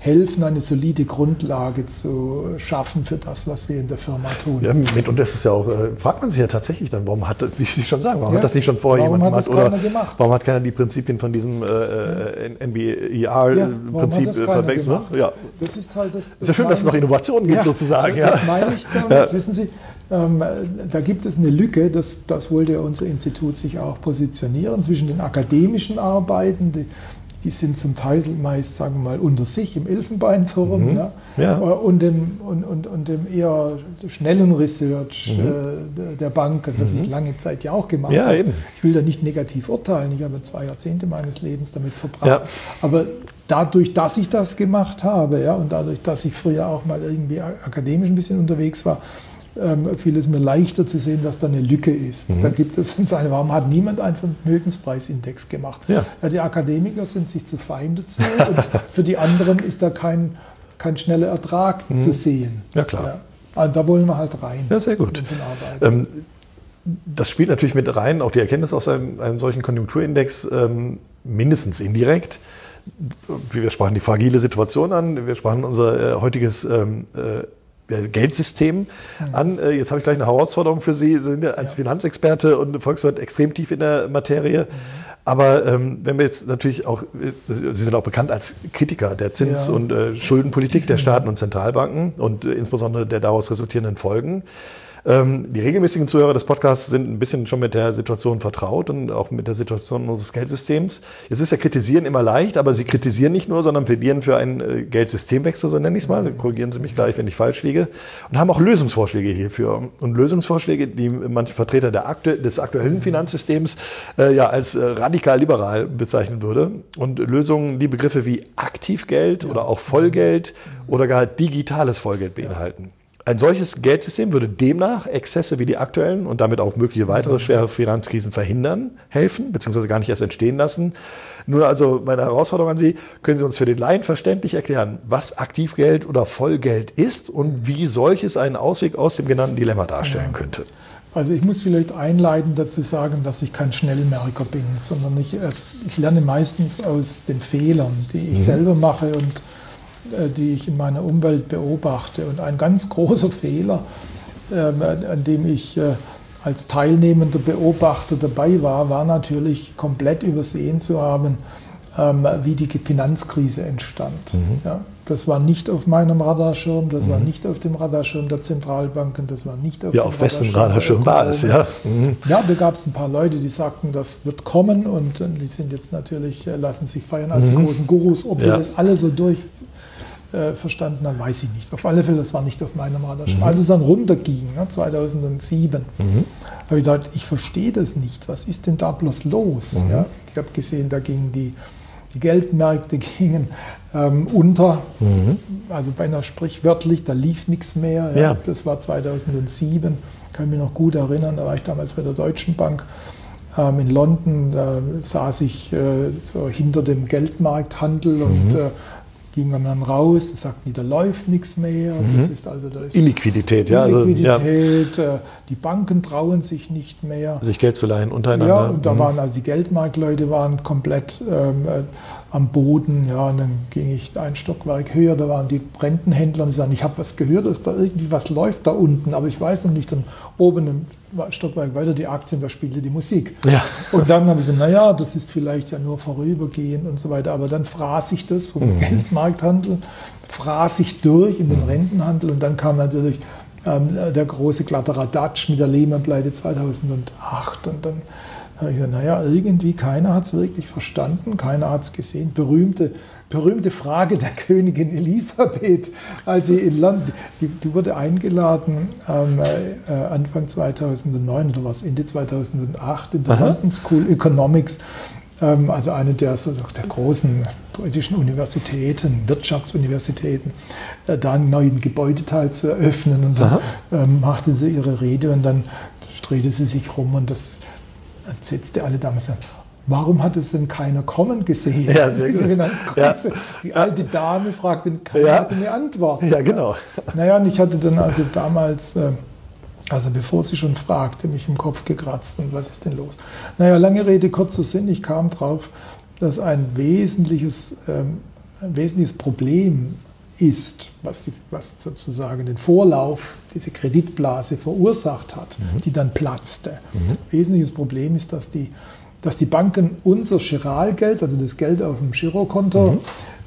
helfen, eine solide Grundlage zu schaffen für das, was wir in der Firma tun. Ja, mit, und das ist ja auch, äh, fragt man sich ja tatsächlich dann, warum hat, wie Sie schon sagen, warum ja, hat das nicht schon vorher jemand gemacht? Oder gemacht? warum hat keiner die Prinzipien von diesem äh, äh NBER-Prinzip ja, verwechselt? Ne? Ja. Das ist halt das. das ist ja schön, dass es noch Innovationen gibt, sozusagen. Das meine ich damit. Wissen Sie, da gibt es eine Lücke, das, das wollte unser Institut sich auch positionieren, zwischen den akademischen Arbeiten, die, die sind zum Teil meist, sagen wir mal, unter sich im Elfenbeinturm mhm. ja, ja. Und, dem, und, und, und dem eher schnellen Research mhm. äh, der Bank, das mhm. ich lange Zeit ja auch gemacht ja, habe. Eben. Ich will da nicht negativ urteilen, ich habe zwei Jahrzehnte meines Lebens damit verbracht. Aber dadurch, dass ich das gemacht habe ja, und dadurch, dass ich früher auch mal irgendwie akademisch ein bisschen unterwegs war, ähm, fiel es mir leichter zu sehen, dass da eine Lücke ist. Mhm. Da gibt es uns eine, warum hat niemand einen Vermögenspreisindex gemacht? Ja. ja die Akademiker sind sich zu Feinde zu und für die anderen ist da kein, kein schneller Ertrag mhm. zu sehen. Ja, klar. Ja. Also da wollen wir halt rein. Ja, sehr gut. Ähm, das spielt natürlich mit rein, auch die Erkenntnis aus einem, einem solchen Konjunkturindex, ähm, mindestens indirekt. Wir sprachen die fragile Situation an, wir sprachen unser äh, heutiges ähm, äh, Geldsystem mhm. an. Äh, jetzt habe ich gleich eine Herausforderung für Sie. Sie sind ja als ja. Finanzexperte und Volkswirt extrem tief in der Materie. Mhm. Aber ähm, wenn wir jetzt natürlich auch, äh, Sie sind auch bekannt als Kritiker der Zins- ja. und äh, Schuldenpolitik der Staaten und Zentralbanken und äh, insbesondere der daraus resultierenden Folgen. Ähm, die regelmäßigen Zuhörer des Podcasts sind ein bisschen schon mit der Situation vertraut und auch mit der Situation unseres Geldsystems. Es ist ja kritisieren immer leicht, aber Sie kritisieren nicht nur, sondern plädieren für einen äh, Geldsystemwechsel, so nenne ich es mal. Korrigieren Sie mich gleich, wenn ich falsch liege. Und haben auch Lösungsvorschläge hierfür. Und Lösungsvorschläge, die manche Vertreter der aktu des aktuellen Finanzsystems äh, ja als äh, radikal liberal bezeichnen würde. Und Lösungen, die Begriffe wie Aktivgeld ja. oder auch Vollgeld oder gar digitales Vollgeld beinhalten. Ein solches Geldsystem würde demnach Exzesse wie die aktuellen und damit auch mögliche weitere schwere Finanzkrisen verhindern, helfen, beziehungsweise gar nicht erst entstehen lassen. Nun also meine Herausforderung an Sie, können Sie uns für den Laien verständlich erklären, was Aktivgeld oder Vollgeld ist und wie solches einen Ausweg aus dem genannten Dilemma darstellen könnte? Also ich muss vielleicht einleitend dazu sagen, dass ich kein Schnellmerker bin, sondern ich, äh, ich lerne meistens aus den Fehlern, die ich mhm. selber mache und die ich in meiner Umwelt beobachte. Und ein ganz großer Fehler, ähm, an dem ich äh, als teilnehmender Beobachter dabei war, war natürlich komplett übersehen zu haben, ähm, wie die Finanzkrise entstand. Mhm. Ja, das war nicht auf meinem Radarschirm, das mhm. war nicht auf dem Radarschirm der Zentralbanken, das war nicht auf ja, dem auf wessen Radarschirm war es, ja. Mhm. Ja, da gab es ein paar Leute, die sagten, das wird kommen und die sind jetzt natürlich, äh, lassen sich feiern als mhm. großen Gurus. Ob ja. wir das alle so durch äh, verstanden haben, weiß ich nicht. Auf alle Fälle, das war nicht auf meinem Radarschirm. Mhm. Als es dann runterging, ne, 2007, mhm. habe ich gesagt, ich verstehe das nicht. Was ist denn da bloß los? Mhm. Ja, ich habe gesehen, da gingen die, die Geldmärkte gingen ähm, unter, mhm. also beinahe sprichwörtlich, da lief nichts mehr. Ja. ja. Das war 2007, kann mich noch gut erinnern, da war ich damals bei der Deutschen Bank ähm, in London da saß ich äh, so hinter dem Geldmarkthandel und mhm. äh, ging man dann raus, sagten die, da läuft nichts mehr. Mhm. Das ist also da ist Illiquidität, ja. Illiquidität, also, ja. Äh, die Banken trauen sich nicht mehr. Sich Geld zu leihen untereinander. Ja, und da mhm. waren also die Geldmarktleute waren komplett ähm, äh, am Boden, ja, und dann ging ich ein Stockwerk höher, da waren die Rentenhändler und die sagten, ich habe was gehört, dass da irgendwie was läuft da unten, aber ich weiß noch nicht. Dann oben im Stockwerk weiter die Aktien, da spielte die Musik. Ja. Und dann habe ich gesagt, naja, das ist vielleicht ja nur vorübergehend und so weiter. Aber dann fraß ich das vom mhm. Geldmarkthandel, fraß ich durch in den mhm. Rentenhandel und dann kam natürlich ähm, der große Kladderadatsch mit der Lehman-Pleite 2008 und dann habe ich gesagt, naja, irgendwie keiner hat es wirklich verstanden, keiner hat es gesehen. Berühmte, berühmte Frage der Königin Elisabeth, als sie in London, die, die wurde eingeladen ähm, äh, Anfang 2009 oder was, Ende 2008 in der Aha. London School Economics, ähm, also eine der, so, der großen britischen Universitäten, Wirtschaftsuniversitäten, äh, da einen neuen Gebäudeteil zu eröffnen. Und dann ähm, machte sie ihre Rede und dann drehte sie sich rum und das entsetzte alle damals an. Warum hat es denn keiner kommen gesehen? Ja, Diese Finanzkrise. Ja. Die alte Dame fragte, keiner ja. hatte eine Antwort. Ja, genau. Naja, und ich hatte dann also damals, äh, also bevor sie schon fragte, mich im Kopf gekratzt und was ist denn los? Naja, lange Rede, kurzer Sinn, ich kam drauf, dass ein wesentliches, ähm, ein wesentliches Problem ist, was, die, was, sozusagen den Vorlauf, diese Kreditblase verursacht hat, mhm. die dann platzte. Mhm. Wesentliches Problem ist, dass die, dass die Banken unser Giralgeld, also das Geld auf dem Girokonto, mhm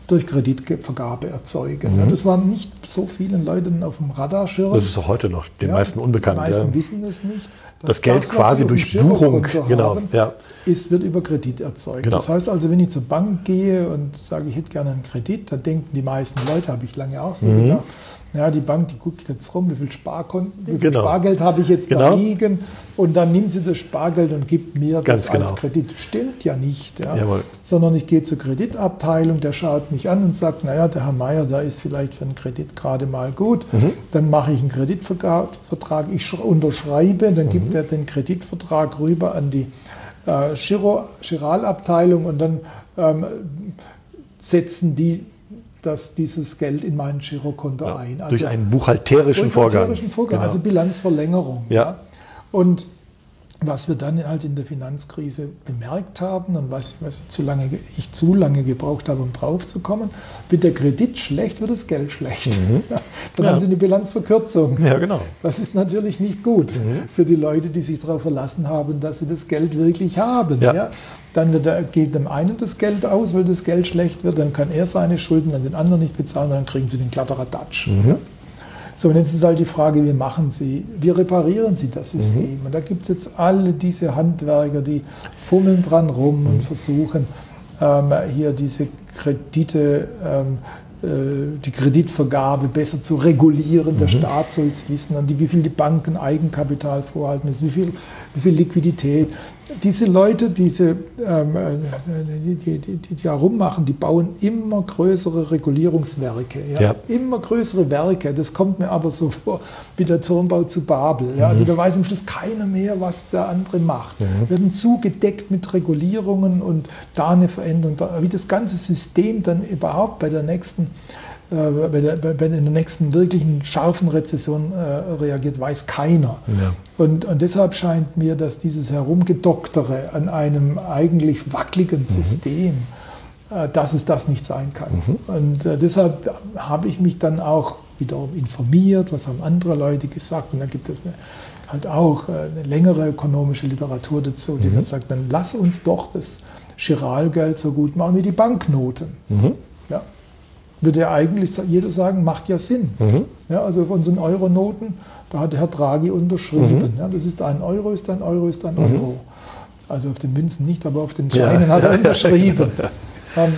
durch Kreditvergabe erzeugen. Mhm. Ja, das war nicht so vielen Leuten auf dem Radarschirm. Das ist auch heute noch den ja, meisten unbekannt. Die meisten ja. wissen es nicht. Das Geld das, quasi durch Buchung genau, ja. ist, wird über Kredit erzeugt. Genau. Das heißt also, wenn ich zur Bank gehe und sage, ich hätte gerne einen Kredit, da denken die meisten Leute, habe ich lange auch so mhm. gedacht, ja, die Bank, die guckt jetzt rum, wie viel, Sparkonten, wie viel genau. Spargeld habe ich jetzt genau. da liegen und dann nimmt sie das Spargeld und gibt mir Ganz das genau. als Kredit. Stimmt ja nicht. Ja. Sondern ich gehe zur Kreditabteilung, der schaut mich an und sagt, naja, der Herr Meier, da ist vielleicht für einen Kredit gerade mal gut. Mhm. Dann mache ich einen Kreditvertrag, ich unterschreibe, dann mhm. gibt er den Kreditvertrag rüber an die äh, Chiralabteilung und dann ähm, setzen die dass dieses Geld in mein Girokonto ja, ein. Also durch einen buchhalterischen Vorgang. Buchhalterischen Vorgang, genau. also Bilanzverlängerung. Ja. ja. Und was wir dann halt in der Finanzkrise bemerkt haben und was, was zu lange, ich zu lange gebraucht habe, um drauf zu kommen, wird der Kredit schlecht, wird das Geld schlecht. Mhm. dann ja. haben sie eine Bilanzverkürzung. Ja, genau. Das ist natürlich nicht gut mhm. für die Leute, die sich darauf verlassen haben, dass sie das Geld wirklich haben. Ja. ja. Dann wird er, geht dem einen das Geld aus, weil das Geld schlecht wird, dann kann er seine Schulden an den anderen nicht bezahlen, dann kriegen sie den Kladderadatsch. Mhm. So, und jetzt ist halt die Frage, wie machen Sie, wie reparieren Sie das System? Mhm. Und da gibt es jetzt alle diese Handwerker, die fummeln dran rum mhm. und versuchen, ähm, hier diese Kredite ähm, äh, die Kreditvergabe besser zu regulieren. Mhm. Der Staat soll es wissen, und wie viel die Banken Eigenkapital vorhalten müssen, wie viel, wie viel Liquidität. Diese Leute, diese, ähm, äh, die, die, die, die da rummachen, die bauen immer größere Regulierungswerke. Ja? ja? Immer größere Werke. Das kommt mir aber so vor wie der Turmbau zu Babel. Ja? Also mhm. Also da weiß am Schluss keiner mehr, was der andere macht. Mhm. Werden zugedeckt mit Regulierungen und da eine Veränderung. Wie das ganze System dann überhaupt bei der nächsten wenn in der nächsten wirklichen scharfen Rezession äh, reagiert, weiß keiner. Ja. Und, und deshalb scheint mir, dass dieses Herumgedoktere an einem eigentlich wackeligen mhm. System, äh, dass es das nicht sein kann. Mhm. Und deshalb habe ich mich dann auch wiederum informiert, was haben andere Leute gesagt. Und dann gibt es eine, halt auch eine längere ökonomische Literatur dazu, die mhm. dann sagt, dann lass uns doch das Chiralgeld so gut machen wie die Banknoten. Mhm. Ja würde ja eigentlich jeder sagen, macht ja Sinn. Mhm. Ja, also von unseren Euronoten, da hat Herr Draghi unterschrieben. Mhm. Ja, das ist ein Euro, ist ein Euro, ist ein mhm. Euro. Also auf den Münzen nicht, aber auf den Scheinen ja. hat er unterschrieben. ähm,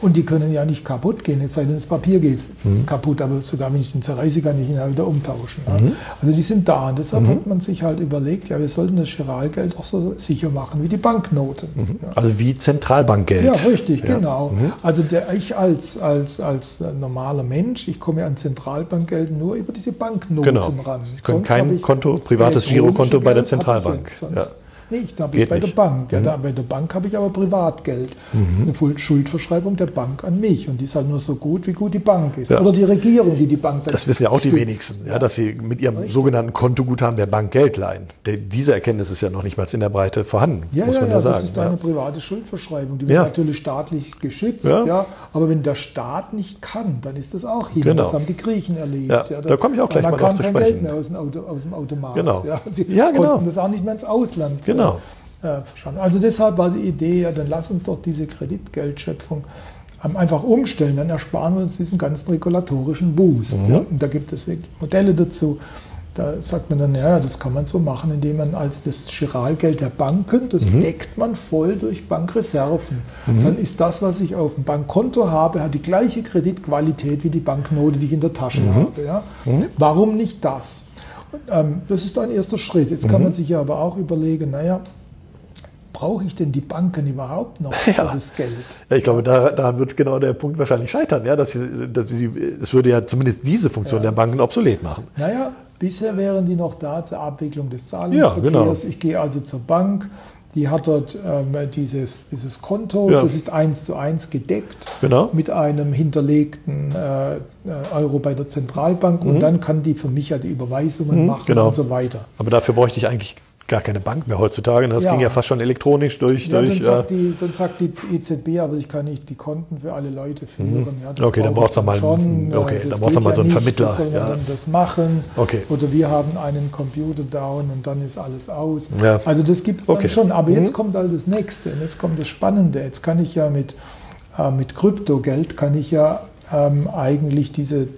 und die können ja nicht kaputt gehen, es sei denn, das Papier geht mhm. kaputt, aber sogar wenn ich den zerreiße, kann ich ihn ja wieder umtauschen. Ja. Mhm. Also die sind da und deshalb mhm. hat man sich halt überlegt, ja, wir sollten das Giralgeld auch so sicher machen wie die Banknoten. Mhm. Ja. Also wie Zentralbankgeld. Ja, richtig, ja. genau. Mhm. Also der, ich als, als, als normaler Mensch, ich komme an Zentralbankgeld nur über diese Banknoten genau. ran. Sie können Sonst kein Konto, privates Girokonto bei der Zentralbank. Sonst nicht, da habe ich bei nicht. der Bank. Ja, mhm. da, bei der Bank habe ich aber Privatgeld. Mhm. Eine Schuldverschreibung der Bank an mich. Und die ist halt nur so gut, wie gut die Bank ist. Ja. Oder die Regierung, die die Bank dann Das wissen ja auch stützt. die wenigsten, ja, dass sie mit ihrem Richtig. sogenannten Kontoguthaben der Bank Geld leihen. diese Erkenntnis ist ja noch nicht mal in der Breite vorhanden, ja, muss man ja, ja sagen. Das ist eine private Schuldverschreibung. Die wird natürlich staatlich geschützt. Ja. Aber wenn der Staat nicht kann, dann ist das auch hin. Genau. Das haben die Griechen erlebt. Ja, da, da komme ich auch gleich mal drauf zu sprechen. Da kam kein Geld mehr aus dem, Auto, aus dem Automat. Genau. Ja, sie ja, genau. konnten das auch nicht mehr ins Ausland genau Genau. Äh, verstanden. Also deshalb war die Idee, ja, dann lass uns doch diese Kreditgeldschöpfung ähm, einfach umstellen, dann ersparen wir uns diesen ganzen regulatorischen Boost. Mhm. Ja. Und da gibt es Modelle dazu. Da sagt man dann, ja, das kann man so machen, indem man also das Giralgeld der Banken, das mhm. deckt man voll durch Bankreserven. Mhm. Dann ist das, was ich auf dem Bankkonto habe, hat die gleiche Kreditqualität wie die Banknote, die ich in der Tasche mhm. habe. Ja. Mhm. Warum nicht das? Ähm, das ist ein erster Schritt. Jetzt kann mhm. man sich ja aber auch überlegen, naja, brauche ich denn die Banken überhaupt noch für ja. das Geld? Ja, ich glaube, daran wird genau der Punkt wahrscheinlich scheitern, ja, dass, sie, dass sie, es würde ja zumindest diese Funktion ja. der Banken obsolet machen. Naja, bisher wären die noch da zur Abwicklung des Zahlungsverkehrs. Ja, genau. Ich gehe also zur Bank, die hat dort ähm, dieses, dieses Konto, ja. das ist eins zu eins gedeckt genau. mit einem hinterlegten äh, äh Euro bei der Zentralbank mhm. und dann kann die für mich ja die Überweisungen mhm, machen genau. und so weiter. Aber dafür bräuchte ich eigentlich gar keine Bank mehr heutzutage. Das ja. ging ja fast schon elektronisch durch. Ja, durch dann, sagt die, dann sagt die EZB, aber ich kann nicht die Konten für alle Leute führen. Mhm. Ja, okay, dann braucht es mal, schon, okay, dann braucht's mal so einen Vermittler. Das soll man das machen. Okay. Oder wir haben einen Computer down und dann ist alles aus. Also das gibt es dann okay. schon. Aber mhm. jetzt kommt all das Nächste. Und jetzt kommt das Spannende. Jetzt kann ich ja mit, äh, mit Kryptogeld kann ich ja ähm, eigentlich diese äh,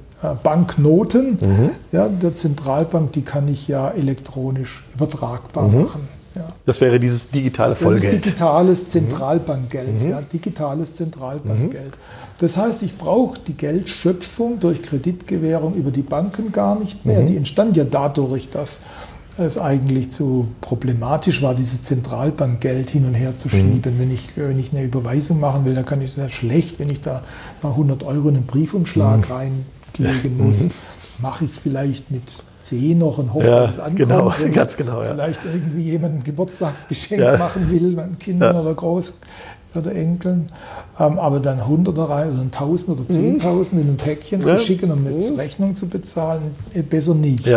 Banknoten mhm. ja, der Zentralbank, die kann ich ja elektronisch übertragbar mhm. machen. Ja. Das wäre dieses digitale Vollgeld. Das ist digitales Zentralbankgeld. Mhm. Ja, digitales Zentralbankgeld. Das heißt, ich brauche die Geldschöpfung durch Kreditgewährung über die Banken gar nicht mehr. Mhm. Die entstand ja dadurch, dass es eigentlich zu problematisch war, dieses Zentralbankgeld hin und her zu mhm. schieben. Wenn, ich, wenn ich eine Überweisung machen will, dann kann ich sehr schlecht, wenn ich da 100 Euro in einen Briefumschlag mhm. rein legen muss. Mhm. Mache ich vielleicht mit 10 noch und hoffe, ja, dass es ankommt. Genau, ganz genau. Ja. Vielleicht irgendwie jemand ein Geburtstagsgeschenk ja. machen will, meinen Kindern oder Groß oder Enkeln. Ähm, aber dann Hunderter oder ein Tausend oder mhm. Zehntausend in ein Päckchen zu schicken und mit mhm. Rechnung zu bezahlen, äh, besser nicht.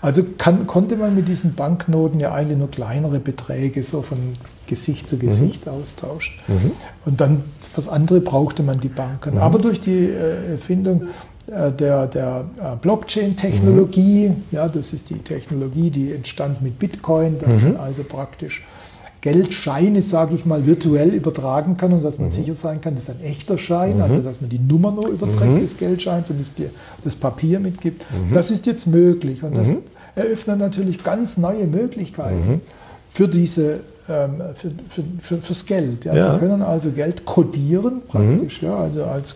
Also kann, konnte man mit diesen Banknoten ja eigentlich nur kleinere Beträge so von Gesicht zu Gesicht mhm. austauschen. Mhm. Und dann fürs andere brauchte man die Banken. Mhm. Aber durch die äh, Erfindung der, der äh, Blockchain-Technologie. Mhm. Ja, das ist die Technologie, die entstand mit Bitcoin, dass mhm. man also praktisch Geldscheine, sage ich mal, virtuell übertragen kann und dass man mhm. sicher sein kann, das ist ein echter Schein, also mhm. dass man die Nummer nur überträgt mhm. des Geldscheins und nicht die, das Papier mitgibt. Mhm. Das ist jetzt möglich und das eröffnet natürlich ganz neue Möglichkeiten für diese ähm, für, für, für, fürs Geld. Ja. ja. Sie können also Geld kodieren praktisch, ja, also als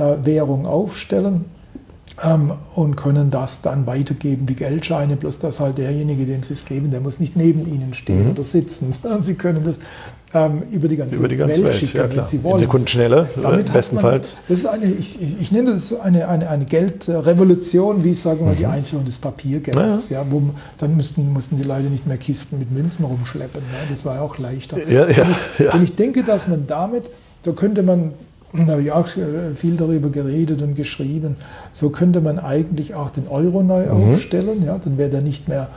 Kryptowährung aufstellen ähm, und können das dann weitergeben wie Geldscheine, bloß dass halt derjenige, dem sie es geben, der muss nicht neben ihnen stehen mhm. oder sitzen, sondern sie können das ähm, über die ganze, über die ganze Welt, Welt schicken, ja, wenn sie wollen. In Sekundenschnelle, Damit bestenfalls. Man, das ist eine, ich, ich, nenne das eine, eine, eine Geldrevolution, wie sagen wir mhm. die Einführung des Papiergelds. Ja. ja. wo, dann müssten, mussten die Leute nicht mehr Kisten mit Münzen rumschleppen. Ja. Das war ja auch leichter. Ja, ja, und, ich, und ich denke, dass man damit, so könnte man da habe ich auch äh, viel darüber geredet und geschrieben. So könnte man eigentlich auch den Euro neu mhm. aufstellen. Ja, dann wäre der nicht mehr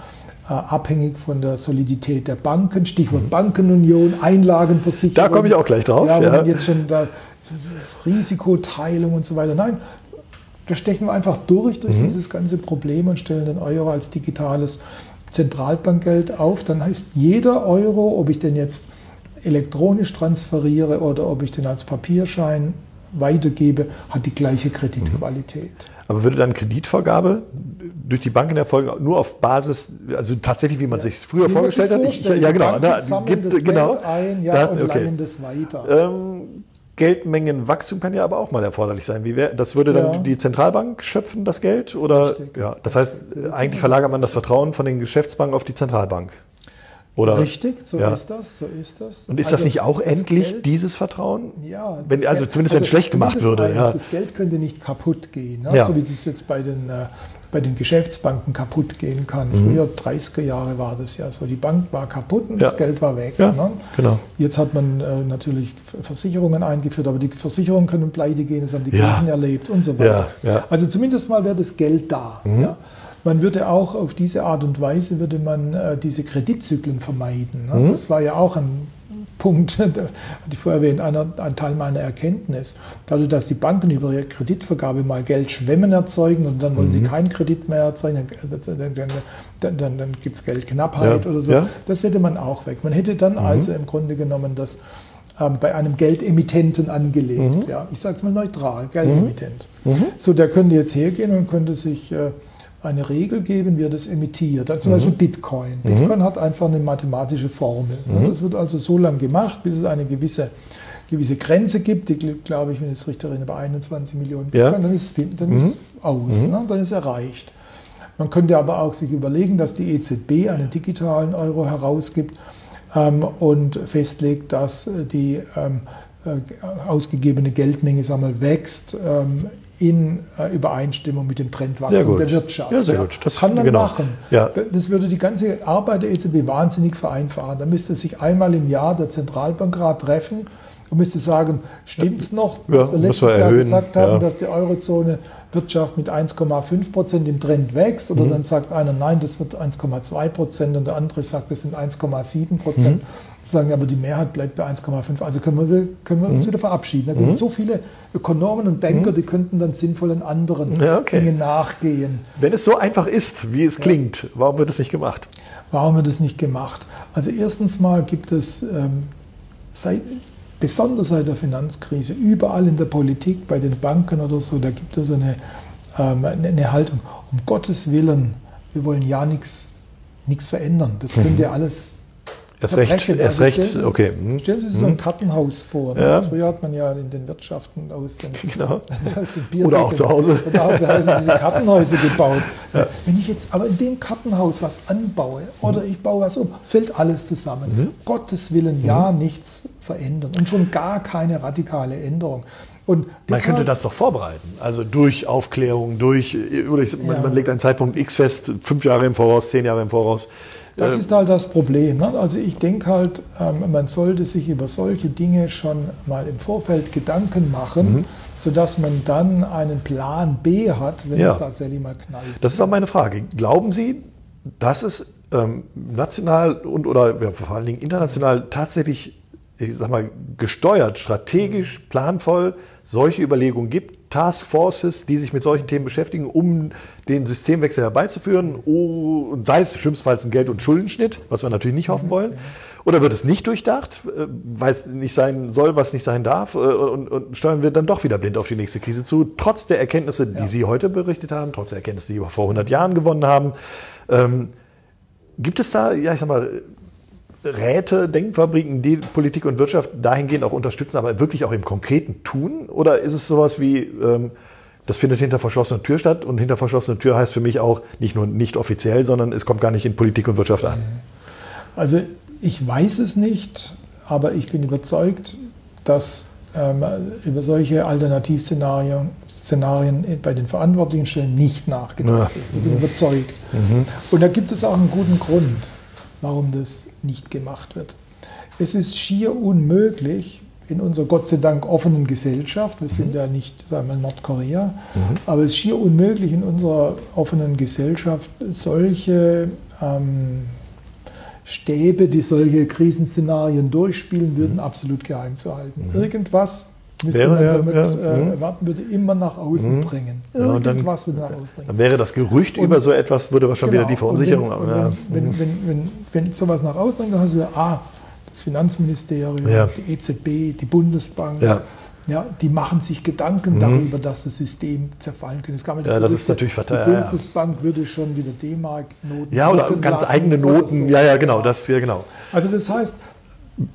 äh, abhängig von der Solidität der Banken. Stichwort mhm. Bankenunion, Einlagenversicherung. Da komme ich auch gleich drauf. Ja, ja. jetzt schon da Risikoteilung und so weiter. Nein, da stechen wir einfach durch, durch mhm. dieses ganze Problem und stellen den Euro als digitales Zentralbankgeld auf. Dann heißt jeder Euro, ob ich den jetzt elektronisch transferiere oder ob ich den als Papierschein weitergebe, hat die gleiche Kreditqualität. Mhm. Aber würde dann Kreditvergabe durch die Banken erfolgen, nur auf Basis, also tatsächlich, wie man ja. sich früher wie vorgestellt hat? Ich, ja, genau. Da, gibt, das genau. Geld ein ja, da, und okay. leihen das weiter. Ähm, Geldmengenwachstum kann ja aber auch mal erforderlich sein. Wie wär, das würde dann ja. die Zentralbank schöpfen, das Geld? Oder, Richtig. ja, das heißt, eigentlich verlagert man das Vertrauen von den Geschäftsbanken auf die Zentralbank. Oder, Richtig, so ja. ist das, so ist das. Und ist also das nicht auch das endlich Geld, dieses Vertrauen? Ja. Wenn, also zumindest wenn es also schlecht gemacht würde. Eins, ja. Das Geld könnte nicht kaputt gehen, ne? ja. so wie das jetzt bei den, äh, bei den Geschäftsbanken kaputt gehen kann. Mhm. Früher, 30er Jahre war das ja so, die Bank war kaputt und das Geld war weg. Ne? Genau. Jetzt hat man äh, natürlich Versicherungen eingeführt, aber die Versicherungen können pleite gehen, das haben die Kirchen erlebt und so weiter. Also zumindest mal wäre das Geld da. Mhm. Man würde auch auf diese Art und Weise würde man äh, diese Kreditzyklen vermeiden. Ne? Mhm. Das war ja auch ein Punkt, hatte ich vorher erwähnt, einer, ein Teil meiner Erkenntnis. Dadurch, dass die Banken über ihre Kreditvergabe mal Geldschwemmen erzeugen und dann wollen mhm. sie keinen Kredit mehr erzeugen, dann, dann, dann, dann, gibt es Geldknappheit ja. oder so. Ja. Das würde man auch weg. Man hätte dann mhm. also im Grunde genommen das ähm, bei einem Geldemittenten angelegt. Mhm. Ja, ich sage es mal neutral, Geldemittent. Mhm. Mhm. So, der könnte jetzt hergehen und könnte sich äh, eine Regel geben, wie er das emittiert. Also zum mhm. Beispiel Bitcoin. Mhm. Bitcoin hat einfach eine mathematische Formel. Mhm. Das wird also so lange gemacht, bis es eine gewisse, gewisse Grenze gibt, die, glaube ich, wenn ich es richtig erinnere, bei 21 Millionen Bitcoin, ja. dann ist dann ist mhm. aus, mhm. ne? dann ist erreicht. Man könnte aber auch sich überlegen, dass die EZB einen digitalen Euro herausgibt ähm, und festlegt, dass die ähm, äh, ausgegebene Geldmenge sagen wir, wächst ähm, in äh, Übereinstimmung mit dem Trendwachstum der Wirtschaft. Ja, sehr ja. gut. Das kann man genau. machen. Ja. Das würde die ganze Arbeit der EZB wahnsinnig vereinfachen. Da müsste sich einmal im Jahr der Zentralbankrat treffen und müsste sagen, stimmt es noch, was ja, wir letztes wir Jahr gesagt haben, ja. dass die Eurozone Wirtschaft mit 1,5 Prozent im Trend wächst? Oder mhm. dann sagt einer, nein, das wird 1,2 Prozent und der andere sagt, das sind 1,7 Prozent. Mhm sagen, aber die Mehrheit bleibt bei 1,5. Also können wir, können wir uns mhm. wieder verabschieden. Da gibt es mhm. so viele Ökonomen und Banker, mhm. die könnten dann sinnvoll in anderen ja, okay. Dingen nachgehen. Wenn es so einfach ist, wie es ja. klingt, warum wird es nicht gemacht? Warum wird es nicht gemacht? Also erstens mal gibt es ähm, seit, besonders seit der Finanzkrise überall in der Politik, bei den Banken oder so, da gibt es eine, ähm, eine Haltung, um Gottes Willen, wir wollen ja nichts verändern. Das könnt ihr alles Erst recht, erst also recht, stellen, okay. Hm. Stellen Sie sich so ein hm. Kartenhaus vor. Ne? Ja. Früher hat man ja in den Wirtschaften aus den, genau. aus den Bierdecken, Oder auch zu Hause. Oder auch zu Hause diese Kartenhäuser gebaut. Ja. Wenn ich jetzt aber in dem Kartenhaus was anbaue oder mhm. ich baue was um, fällt alles zusammen. Mhm. Gottes Willen, ja, mhm. nichts verändern. Und schon gar keine radikale Änderung. Und man könnte das doch vorbereiten. Also durch Aufklärung, durch, oder ich, man, ja. man legt einen Zeitpunkt X fest, fünf Jahre im Voraus, zehn Jahre im Voraus. Das ist halt das Problem. Ne? Also ich denke halt, ähm, man sollte sich über solche Dinge schon mal im Vorfeld Gedanken machen, mhm. sodass man dann einen Plan B hat, wenn ja. es tatsächlich mal knallt. Das ist auch meine Frage. Glauben Sie, dass es ähm, national und oder ja, vor allen Dingen international tatsächlich, ich sag mal, gesteuert, strategisch, planvoll solche Überlegungen gibt, Taskforces, die sich mit solchen Themen beschäftigen, um den Systemwechsel herbeizuführen, oh, sei es schlimmstenfalls ein Geld- und Schuldenschnitt, was wir natürlich nicht hoffen wollen. Oder wird es nicht durchdacht, äh, weil es nicht sein soll, was nicht sein darf, äh, und, und steuern wir dann doch wieder blind auf die nächste Krise zu, trotz der Erkenntnisse, die ja. Sie heute berichtet haben, trotz der Erkenntnisse, die wir vor 100 Jahren gewonnen haben. Ähm, gibt es da, ja, ich sag mal, Räte, Denkfabriken, die Politik und Wirtschaft dahingehend auch unterstützen, aber wirklich auch im Konkreten tun? Oder ist es sowas wie, ähm, das findet hinter verschlossener Tür statt und hinter verschlossener Tür heißt für mich auch nicht nur nicht offiziell, sondern es kommt gar nicht in Politik und Wirtschaft an? Also ich weiß es nicht, aber ich bin überzeugt, dass ähm, über solche Alternativszenarien Szenarien bei den verantwortlichen Stellen nicht nachgedacht ja. ist. Ich bin überzeugt. Mhm. Und da gibt es auch einen guten Grund, warum das nicht gemacht wird. Es ist schier unmöglich, in unserer Gott sei Dank offenen Gesellschaft, wir sind mhm. ja nicht sagen wir, Nordkorea, mhm. aber es ist schier unmöglich in unserer offenen Gesellschaft solche ähm, Stäbe, die solche Krisenszenarien durchspielen würden, mhm. absolut geheim zu halten. Mhm. Irgendwas müsste wäre, man damit ja, ja, äh, erwarten, würde immer nach außen mhm. drängen. Irgendwas würde nach außen drängen. Dann wäre das Gerücht und, über so etwas, würde was schon genau, wieder die Verunsicherung. Wenn, ja. wenn, mhm. wenn, wenn, wenn, sowas nach außen drängt, dann hast du ja, ah, das Finanzministerium, die EZB, die Bundesbank. Ja, die machen sich Gedanken mhm. darüber, dass das System zerfallen könnte. Es gab ja, das ist natürlich fatal. Die Bundesbank ja. würde schon wieder D-Mark-Noten. Ja, oder ganz eigene Noten. So. Ja, ja, genau. Das, ja, genau. Also das heißt,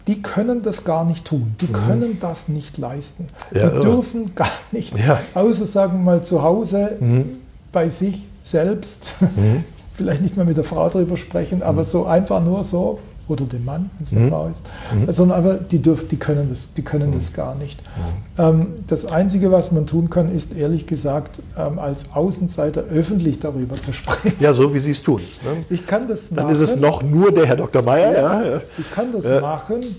die können das gar nicht tun. Die mhm. können das nicht leisten. Ja, die dürfen gar nicht, ja. außer sagen wir mal zu Hause mhm. bei sich selbst, mhm. vielleicht nicht mal mit der Frau darüber sprechen, aber mhm. so einfach nur so, oder dem Mann, wenn es eine mhm. Frau ist, mhm. sondern aber die, dürfen, die können das, die können mhm. das gar nicht. Mhm. Ähm, das Einzige, was man tun kann, ist ehrlich gesagt, ähm, als Außenseiter öffentlich darüber zu sprechen. Ja, so wie Sie es tun. Ne? Ich kann das Dann machen. ist es noch nur der Herr Dr. Meyer. Ja, ja. Ich kann das ja. machen,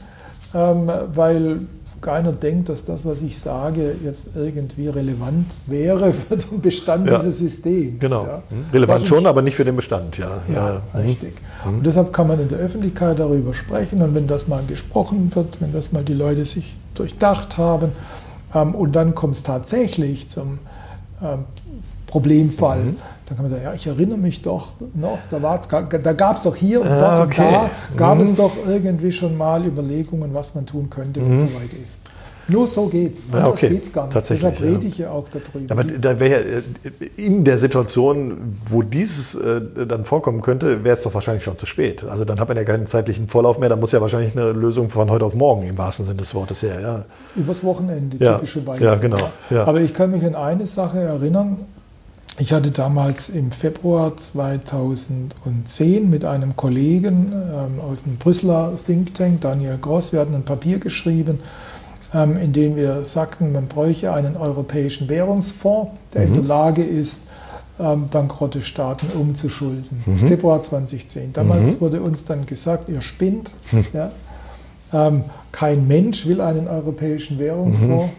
ähm, weil keiner denkt, dass das, was ich sage, jetzt irgendwie relevant wäre für den Bestand ja. dieses Systems. Genau. Ja. Hm. Relevant schon, aber nicht für den Bestand, ja. Ja, ja. richtig. Mhm. Und deshalb kann man in der Öffentlichkeit darüber sprechen und wenn das mal gesprochen wird, wenn das mal die Leute sich durchdacht haben ähm, und dann kommt es tatsächlich zum ähm, Problemfall, mhm. dann kann man sagen, ja, ich erinnere mich doch noch, da, da gab es doch hier und ah, dort okay. und da, gab mhm. es doch irgendwie schon mal Überlegungen, was man tun könnte, wenn es mhm. soweit ist. Nur so geht's. Anders ja, okay. geht's gar nicht. Deshalb rede ich ja auch darüber. Aber da wäre äh, in der Situation, wo dieses äh, dann vorkommen könnte, wäre es doch wahrscheinlich schon zu spät. Also dann hat man ja keinen zeitlichen Vorlauf mehr. Da muss ja wahrscheinlich eine Lösung von heute auf morgen im wahrsten Sinne des Wortes her. Ja. Übers Wochenende ja. typischerweise. Ja, genau. Ja. Aber ich kann mich an eine Sache erinnern. Ich hatte damals im Februar 2010 mit einem Kollegen ähm, aus dem Brüsseler Think Tank, Daniel Gross, wir hatten ein Papier geschrieben, ähm, in dem wir sagten, man bräuchte einen europäischen Währungsfonds, der mhm. in der Lage ist, ähm, bankrotte Staaten umzuschulden. Mhm. Februar 2010. Damals mhm. wurde uns dann gesagt, ihr spinnt. Mhm. Ja? Kein Mensch will einen europäischen Währungsfonds.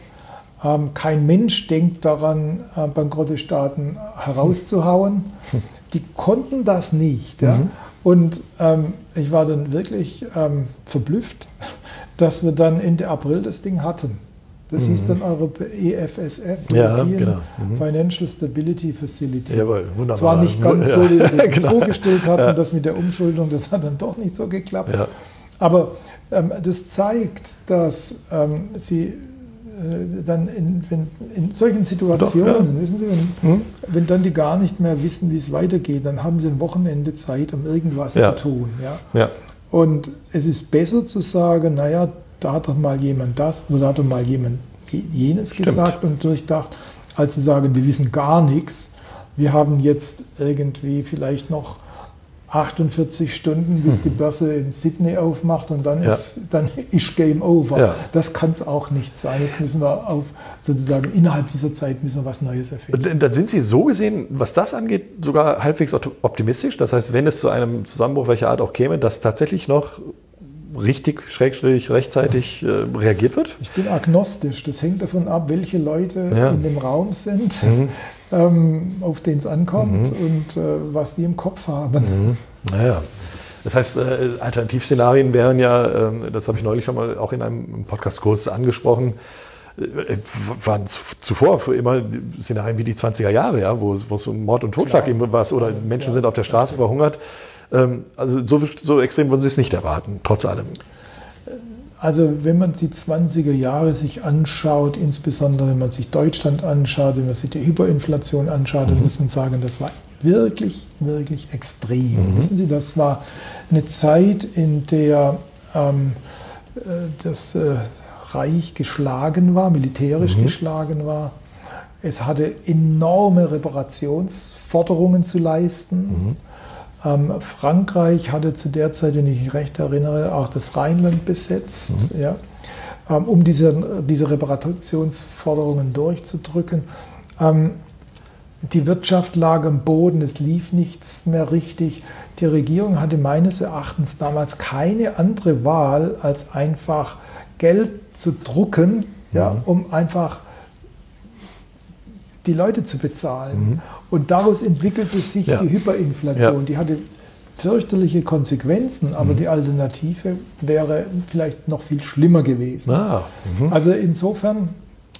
Ähm, kein Mensch denkt daran, äh, bankrotte Staaten herauszuhauen. Die konnten das nicht. Ja? Mhm. Und ähm, ich war dann wirklich ähm, verblüfft, dass wir dann Ende April das Ding hatten. Das mhm. hieß dann Europe EFSF, ja, European genau. mhm. Financial Stability Facility. Jawohl, wunderbar. Es war nicht ganz so, wie wir das genau. vorgestellt hatten, ja. das mit der Umschuldung, das hat dann doch nicht so geklappt. Ja. Aber ähm, das zeigt, dass ähm, sie dann in, wenn, in solchen Situationen, Doch, ja. wissen Sie, wenn, hm? wenn dann die gar nicht mehr wissen, wie es weitergeht, dann haben sie ein Wochenende Zeit, um irgendwas ja. zu tun. Ja? ja? Und es ist besser zu sagen, naja, da hat doch mal jemand das oder da hat doch mal jemand jenes Stimmt. gesagt und durchdacht, als zu sagen, wir wissen gar nichts. Wir haben jetzt irgendwie vielleicht noch 48 Stunden, bis hm. die Börse in Sydney aufmacht und dann, ja. ist, dann ist Game Over. Ja. Das kann es auch nicht sein. Jetzt müssen wir auf sozusagen innerhalb dieser Zeit müssen wir was Neues erfinden. Und dann sind Sie so gesehen, was das angeht, sogar halbwegs optimistisch. Das heißt, wenn es zu einem Zusammenbruch welcher Art auch käme, dass tatsächlich noch richtig, schrägstrich, rechtzeitig äh, reagiert wird? Ich bin agnostisch. Das hängt davon ab, welche Leute ja. in dem Raum sind. Mhm ähm, auf den es ankommt mhm. und äh, was die im Kopf haben. Mhm. Naja. Das heißt, äh, Alternativszenarien wären ja, äh, das habe ich neulich schon mal auch in einem Podcast kurz angesprochen, äh, waren zuvor immer Szenarien wie die 20er Jahre, ja, wo, es um Mord und Totschlag ging was oder Menschen ja, sind auf der Straße verhungert. Ähm, also so, so extrem würden Sie es nicht erwarten, trotz allem. Also wenn man die 20er Jahre sich anschaut, insbesondere wenn man sich Deutschland anschaut, wenn man sich die Hyperinflation anschaut, mhm. dann muss man sagen, das war wirklich, wirklich extrem. Mhm. Wissen Sie, das war eine Zeit, in der ähm, äh, das äh, Reich geschlagen war, militärisch mhm. geschlagen war. Es hatte enorme Reparationsforderungen zu leisten. Mhm. Ähm, Frankreich hatte zu der Zeit, wenn ich mich recht erinnere, auch das Rheinland besetzt, mhm. ja, ähm, um diese, diese Reparationsforderungen durchzudrücken. Ähm, die Wirtschaft lag am Boden, es lief nichts mehr richtig. Die Regierung hatte meines Erachtens damals keine andere Wahl, als einfach Geld zu drucken, mhm. ja, um einfach die Leute zu bezahlen. Mhm. Und daraus entwickelte sich ja. die Hyperinflation. Ja. Die hatte fürchterliche Konsequenzen, aber mhm. die Alternative wäre vielleicht noch viel schlimmer gewesen. Ah. Mhm. Also insofern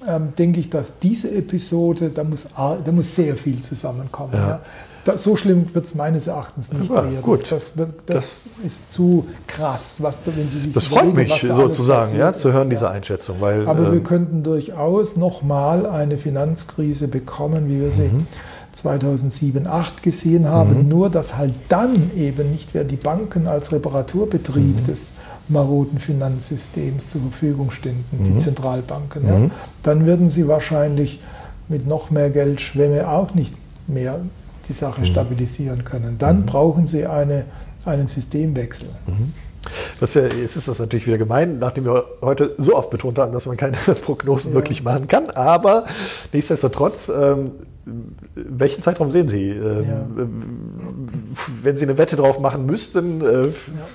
ähm, denke ich, dass diese Episode, da muss, da muss sehr viel zusammenkommen. Ja. Ja. Das, so schlimm wird es meines Erachtens nicht ja, werden. Gut. Das, wird, das, das, ist zu krass, was, wenn Sie sich Das freut mich sozusagen, ja, zu hören, ist, diese Einschätzung. Weil, Aber ähm, wir könnten durchaus nochmal eine Finanzkrise bekommen, wie wir sie mhm. 2007, 2008 gesehen haben. Mhm. Nur, dass halt dann eben nicht mehr die Banken als Reparaturbetrieb mhm. des maroden Finanzsystems zur Verfügung ständen, die mhm. Zentralbanken. Ja. Mhm. Dann würden sie wahrscheinlich mit noch mehr Geldschwemme auch nicht mehr die Sache mhm. stabilisieren können. Dann brauchen sie eine, einen Systemwechsel. Das ja, jetzt ist das natürlich wieder gemein, nachdem wir heute so oft betont haben, dass man keine Prognosen ja. wirklich machen kann. Aber nichtsdestotrotz, ähm, welchen Zeitraum sehen Sie? Ähm, ja. Wenn Sie eine Wette drauf machen müssten, äh, ja.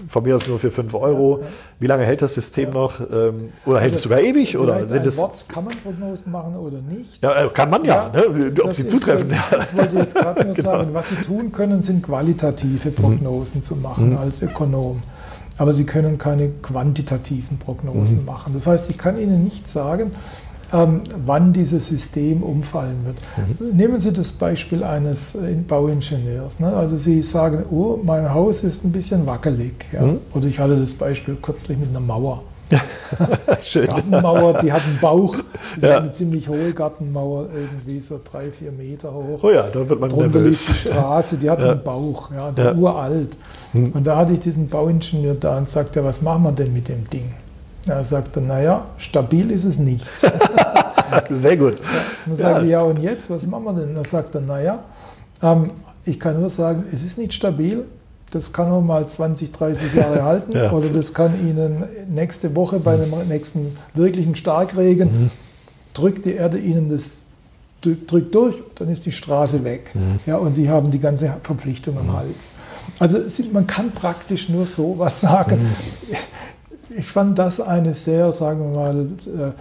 von mir aus nur für 5 Euro, ja, wie lange hält das System noch? Ähm, oder hält also, es sogar ewig? Oder sind es Wort, kann man Prognosen machen oder nicht? Ja, äh, kann man ja, ne? ob sie zutreffen. Ist, ich wollte jetzt gerade nur genau. sagen, was Sie tun können, sind qualitative mhm. Prognosen mhm. zu machen mhm. als Ökonom. Aber Sie können keine quantitativen Prognosen mhm. machen. Das heißt, ich kann Ihnen nicht sagen, ähm, wann dieses System umfallen wird. Mhm. Nehmen Sie das Beispiel eines äh, Bauingenieurs. Ne? Also Sie sagen, oh, mein Haus ist ein bisschen wackelig. Ja? Mhm. Oder ich hatte das Beispiel kürzlich mit einer Mauer. Schön. Gartenmauer, die hat einen Bauch. Das ja. eine ziemlich hohe Gartenmauer, irgendwie so drei, vier Meter hoch. Oh ja, da wird man Drunter nervös. liegt die Straße, die hat ja. einen Bauch, ja, ja. uralt. Hm. Und da hatte ich diesen Bauingenieur da und sagte, was machen wir denn mit dem Ding? Er sagte, naja, stabil ist es nicht. Sehr gut. Ja, dann sage ich, ja und jetzt, was machen wir denn? Er sagte, naja, ähm, ich kann nur sagen, es ist nicht stabil. Das kann nur mal 20, 30 Jahre halten ja. oder das kann Ihnen nächste Woche bei einem nächsten wirklichen Starkregen, mhm. drückt die Erde Ihnen das drückt durch, dann ist die Straße weg. Mhm. Ja, und Sie haben die ganze Verpflichtung am mhm. Hals. Also man kann praktisch nur so was sagen. Mhm ich fand das eine sehr, sagen wir mal, äh,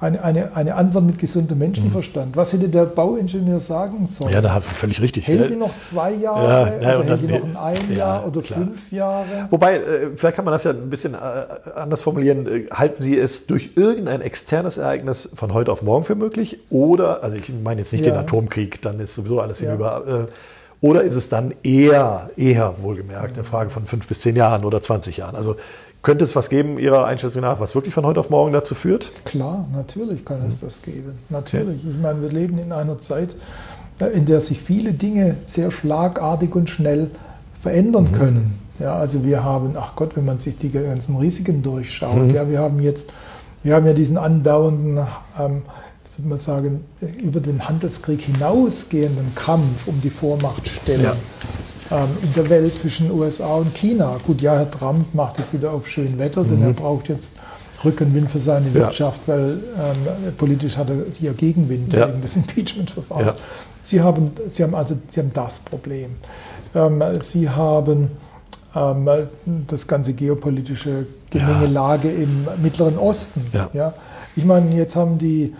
eine, eine, eine Antwort mit gesundem Menschenverstand. Was hätte der Bauingenieur sagen sollen? Ja, da hat völlig richtig. Hält die noch zwei Jahre ja, ja, oder hält die noch ein, Jahr oder klar. fünf Jahre? Wobei, äh, vielleicht kann man das ja ein bisschen anders formulieren. Halten Sie es durch irgendein externes Ereignis von heute auf morgen für möglich? Oder, also ich meine jetzt nicht den Atomkrieg, dann ist sowieso alles hinüber. Oder ist es dann eher, eher wohlgemerkt, eine Frage von fünf bis zehn Jahren oder 20 Jahren? Also könnte es was geben, Ihrer Einschätzung nach, was wirklich von heute auf morgen dazu führt? Klar, natürlich kann es das geben. Natürlich. Ich meine, wir leben in einer Zeit, äh, in der sich viele Dinge sehr schlagartig und schnell verändern mhm. können. Ja, also wir haben, ach Gott, wenn man sich die ganzen Risiken durchschaut, mhm. ja, wir haben jetzt, wir haben ja diesen andauernden, ähm, würde man sagen, über den Handelskrieg hinausgehenden Kampf um die Vormachtstellung. Ja in der Welt zwischen USA und China. Gut, ja, Herr Trump macht jetzt wieder auf schön Wetter, denn mhm. er braucht jetzt Rückenwind für seine Wirtschaft, ja. weil ähm, politisch hat er hier Gegenwind ja. wegen des Impeachment-Verfahrens. Ja. Sie, haben, Sie, haben also, Sie haben das Problem. Ähm, Sie haben ähm, das ganze geopolitische Gemengelage im Mittleren Osten. Ja. Ich meine, jetzt haben die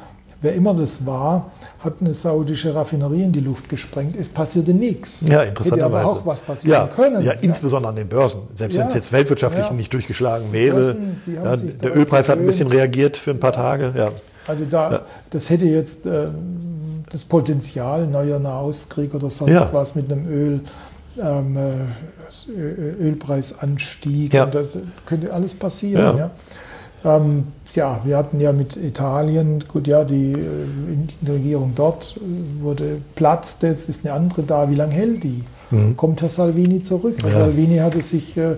wer immer das war, hat eine saudische Raffinerie in die Luft gesprengt. Es passierte nichts. Ja, interessanterweise. Hätte aber auch was passieren ja, können. Ja, insbesondere an den Börsen. Selbst ja. wenn es jetzt weltwirtschaftlich ja. nicht durchgeschlagen wäre. Börsen, ja, der Ölpreis hat ein bisschen reagiert für ein paar Tage. Ja. Also da, das hätte jetzt äh, das Potenzial, neuer Nahostkrieg oder sonst was mit einem Öl. Ähm, äh, Ölpreisanstieg. Ja. Und das könnte alles passieren. Ja. Ähm, ja, wir hatten ja mit Italien, gut, ja, die, äh, die Regierung dort äh, wurde platzt, jetzt ist eine andere da. Wie lange hält die? Mhm. Kommt Herr Salvini zurück? Herr Salvini hatte sich äh,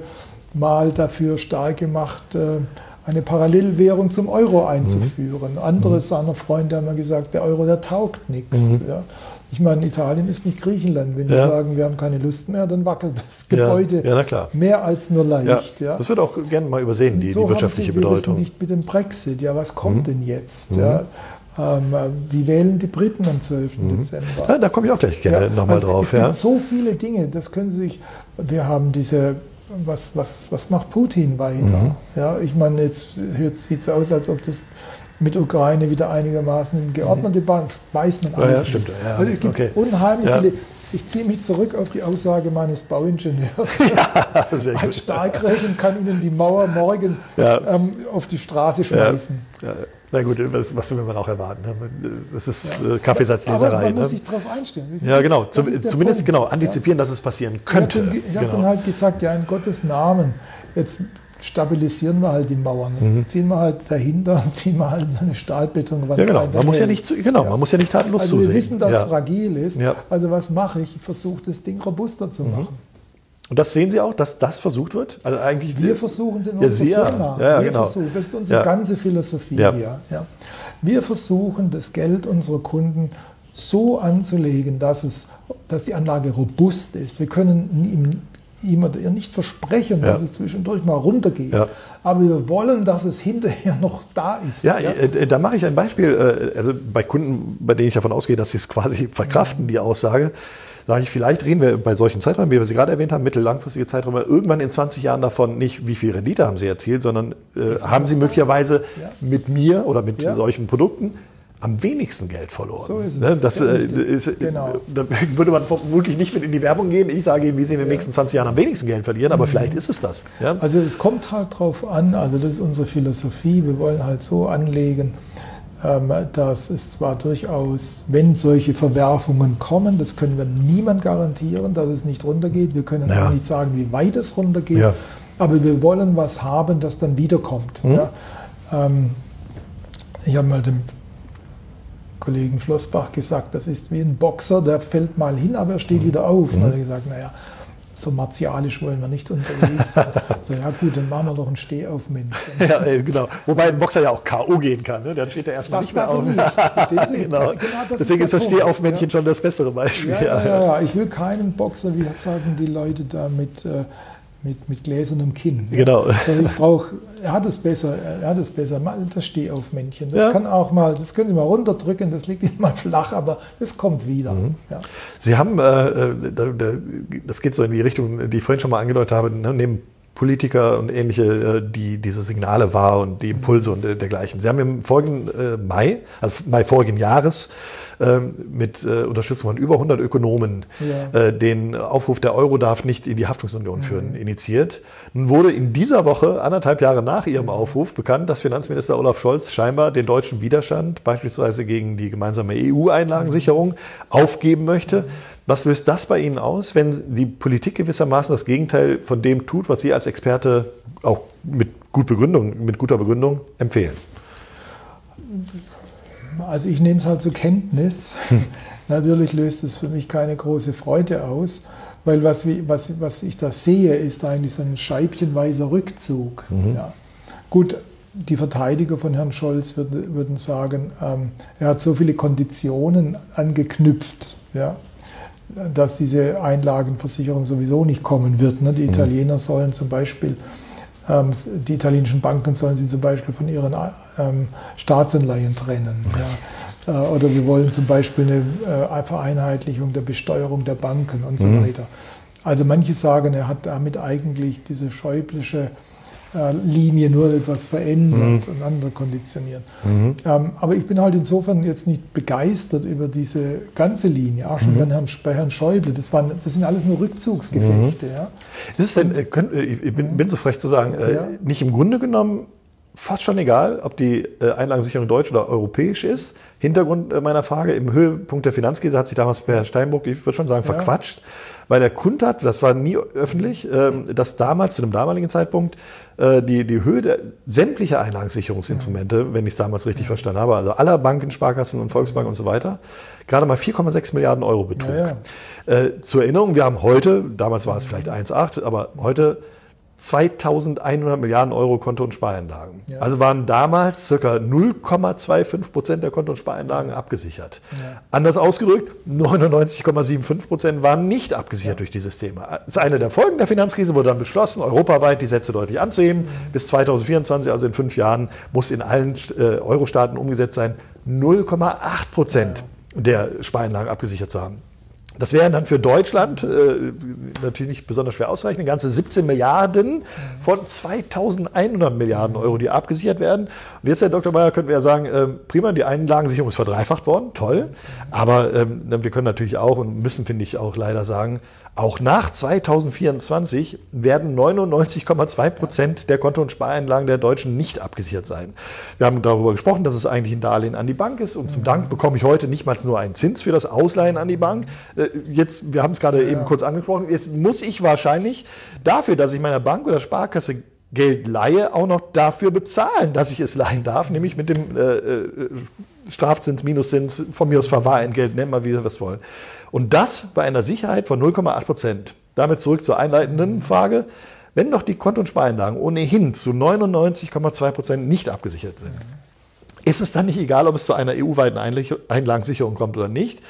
mal dafür stark gemacht, äh, eine Parallelwährung zum Euro einzuführen. Mhm. Andere mhm. seiner Freunde haben gesagt, der Euro, der taugt nichts. Mhm. Ja. Ich meine, Italien ist nicht Griechenland. Wenn ja. die sagen, wir haben keine Lust mehr, dann wackelt das Gebäude ja. Ja, mehr als nur leicht. Ja. Das wird auch gerne mal übersehen, die, so die wirtschaftliche haben sie, Bedeutung. Wir nicht mit dem Brexit. Ja, was kommt mhm. denn jetzt? Mhm. Ja. Ähm, wie wählen die Briten am 12. Mhm. Dezember? Ja, da komme ich auch gleich gerne ja, nochmal also drauf. Es gibt so viele Dinge, das können Sie sich. Wir haben diese was, was, was macht Putin weiter? Mhm. Ja, ich meine, jetzt, jetzt sieht es aus, als ob das mit Ukraine wieder einigermaßen in geordnete. Bahn, weiß man alles. Ja, ja stimmt. Ja, also es gibt okay. unheimlich ja. viele. Ich ziehe mich zurück auf die Aussage meines Bauingenieurs. Ja, sehr Ein Starkregen kann Ihnen die Mauer morgen ja. ähm, auf die Straße schmeißen. Ja. Na gut, was, was will man auch erwarten? Ne? Das ist ja. Äh, Kaffeesatzleserei. Aber man ne? muss sich darauf einstellen. Ja, genau. Zum, zumindest Punkt. genau antizipieren, dass es passieren könnte. Ich habe genau. dann, halt gesagt, ja, in Gottes Namen, jetzt stabilisieren wir halt die Mauern. Jetzt mhm. ziehen wir halt dahinter und ziehen wir halt so eine Stahlbetonwand. Ja, genau. Man muss ja nicht, genau, ja. man muss ja nicht tatenlos also zusehen. Wir wissen, dass ja. es fragil ist. Ja. Also was mache ich? Ich versuche das Ding robuster zu mhm. machen. Und das sehen Sie auch, dass das versucht wird? Also eigentlich wir versuchen es in unserer ja, Firma. Ja, wir genau. versuchen, das ist unsere ganze Philosophie hier. Ja. Wir versuchen, das Geld unserer Kunden so anzulegen, dass, es, dass die Anlage robust ist. Wir können ihm oder ihr nicht versprechen, ja. dass es zwischendurch mal runtergeht. Ja. Aber wir wollen, dass es hinterher noch da ist. Ja, ja? Äh, da mache ich ein Beispiel. Äh, also bei Kunden, bei denen ich davon ausgehe, dass sie es quasi verkraften, die Aussage, sage ich, vielleicht reden wir bei solchen Zeiträumen, wie wir sie gerade erwähnt haben, mittellangfristige Zeiträume, irgendwann in 20 Jahren davon nicht, wie viel Rendite haben sie erzielt, sondern äh, haben sie möglicherweise mit mir oder mit solchen Produkten am wenigsten Geld verloren. So ist es. Ne, das äh, ist, genau. Da würde man vermutlich nicht mit in die Werbung gehen. Ich sage Ihnen, wie Sie in den nächsten 20 Jahren am wenigsten Geld verlieren, aber mhm. vielleicht ist es das. Ja? Also es kommt halt drauf an, also das ist unsere Philosophie, wir wollen halt so anlegen, ähm, dass es zwar durchaus, wenn solche Verwerfungen kommen, das können wir niemand garantieren, dass es nicht runtergeht. Wir können ja. auch nicht sagen, wie weit es runtergeht, ja. aber wir wollen was haben, das dann wiederkommt. Mhm. Ja? Ähm, ich habe mal dem Kollegen Flossbach gesagt, das ist wie ein Boxer, der fällt mal hin, aber er steht mhm. wieder auf. Mhm. Und dann hat er gesagt, naja, so martialisch wollen wir nicht unterwegs sein. so, ja gut, dann machen wir doch ein Stehaufmännchen. ja, genau. Wobei ein Boxer ja auch K.O. gehen kann, ne? dann steht er erstmal nicht mehr auf. Nicht. genau. genau Deswegen ist, ist das Stehaufmännchen ja. schon das bessere Beispiel. Ja, ja, ja, ja, ich will keinen Boxer, wie sagen die Leute da, mit... Äh, mit, mit gläsernem Kinn. Genau. Ja. Ich brauche, er hat es besser, er hat es besser, das Stehaufmännchen. Das ja. kann auch mal, das können Sie mal runterdrücken, das liegt mal flach, aber das kommt wieder. Mhm. Ja. Sie haben, äh, äh das geht so in die Richtung, die ich vorhin schon mal angedeutet habe, ne, neben Politiker und ähnliche, äh, die diese Signale wahr und die Impulse und dergleichen. Sie haben im folgenden äh, Mai, also Mai vorigen Jahres, mit äh, Unterstützung von über 100 Ökonomen ja. den Aufruf der Euro darf nicht in die Haftungsunion führen, mhm. initiiert. Nun wurde in dieser Woche, anderthalb Jahre nach ihrem Aufruf, bekannt, dass Finanzminister Olaf Scholz scheinbar den deutschen Widerstand, beispielsweise gegen die gemeinsame EU-Einlagensicherung, aufgeben möchte. Was löst das bei Ihnen aus, wenn die Politik gewissermaßen das Gegenteil von dem tut, was Sie als Experte auch mit, gut Begründung, mit guter Begründung empfehlen? Also ich nehme es halt zur Kenntnis. Natürlich löst es für mich keine große Freude aus, weil was, was, was ich da sehe, ist eigentlich so ein scheibchenweiser Rückzug. Mhm. Ja. Gut, die Verteidiger von Herrn Scholz würden, würden sagen, ähm, er hat so viele Konditionen angeknüpft. Ja dass diese Einlagenversicherung sowieso nicht kommen wird. Ne? Die mhm. Italiener sollen zum Beispiel, die italienischen Banken sollen sie zum Beispiel von ihren ähm, Staatsanleihen trennen. Ja? Äh, oder wir wollen zum Beispiel eine äh, Vereinheitlichung der Besteuerung der Banken und so mhm. weiter. Also manche sagen, er hat damit eigentlich diese schäublische äh, Linie nur etwas verändert mhm. und andere konditioniert. Mhm. Ähm, aber ich bin halt insofern jetzt nicht begeistert über diese ganze Linie, auch schon mhm. bei, Herrn, bei Herrn Schäuble. Das, waren, das sind alles nur Rückzugsgefechte. Mhm. Ja. Ist es denn, äh, äh, ich bin, bin, so frech zu sagen, äh, ja. nicht im Grunde genommen fast schon egal, ob die äh, Einlagensicherung deutsch oder europäisch ist. Hintergrund äh, meiner Frage, im Höhepunkt der Finanzkrise hat sich damals Per Steinbrück, ich würde schon sagen, verquatscht, ja. weil er kundtat, das war nie öffentlich, ähm, dass damals, zu dem damaligen Zeitpunkt, äh, die, die Höhe der sämtlicher Einlagensicherungsinstrumente, ja. wenn ich es damals richtig ja. verstanden habe, also aller Banken, Sparkassen und Volksbanken und so weiter, gerade mal 4,6 Milliarden Euro betrug. Zur Erinnerung, wir haben heute, damals war es vielleicht 1,8, aber heute 2100 Milliarden Euro Konto- und Spareinlagen. Ja. Also waren damals circa 0,25 Prozent der Konto- und Spareinlagen abgesichert. Ja. Anders ausgedrückt, 99,75 Prozent waren nicht abgesichert ja. durch dieses Thema. Das ist eine der Folgen der Finanzkrise, wurde dann beschlossen, europaweit die Sätze deutlich anzuheben. Mhm. Bis 2024, also in fünf Jahren, muss in allen äh, Euro-Staaten umgesetzt sein, 0,8 Prozent der Spareinlagen abgesichert zu haben. Das wären dann für Deutschland äh, natürlich nicht besonders schwer ausreichend, ganze 17 Milliarden von 2100 Milliarden Euro, die abgesichert werden. Und jetzt, Herr Dr. Mayer, könnten wir ja sagen, äh, prima, die Einlagensicherung ist verdreifacht worden, toll. Aber ähm, wir können natürlich auch und müssen, finde ich, auch leider sagen, auch nach 2024 werden 99,2 Prozent der Konto- und Spareinlagen der Deutschen nicht abgesichert sein. Wir haben darüber gesprochen, dass es eigentlich ein Darlehen an die Bank ist und zum Dank bekomme ich heute nicht mal nur einen Zins für das Ausleihen an die Bank. Äh, jetzt, wir haben es gerade ja. eben kurz angesprochen, jetzt muss ich wahrscheinlich dafür, dass ich meiner Bank oder Sparkasse Geld leihe, auch noch dafür bezahlen, dass ich es leihen darf, nämlich mit dem äh, äh Strafzins, Minuszins, von mir aus Verwahrentgelt, nennen wir, wie wir es wollen. Und das bei einer Sicherheit von 0,8 Prozent. Damit zurück zur einleitenden Frage. Wenn doch die Konto- und Spareinlagen ohnehin zu 99,2 Prozent nicht abgesichert sind, ist es dann nicht egal, ob es zu einer EU-weiten Einlagensicherung kommt oder nicht?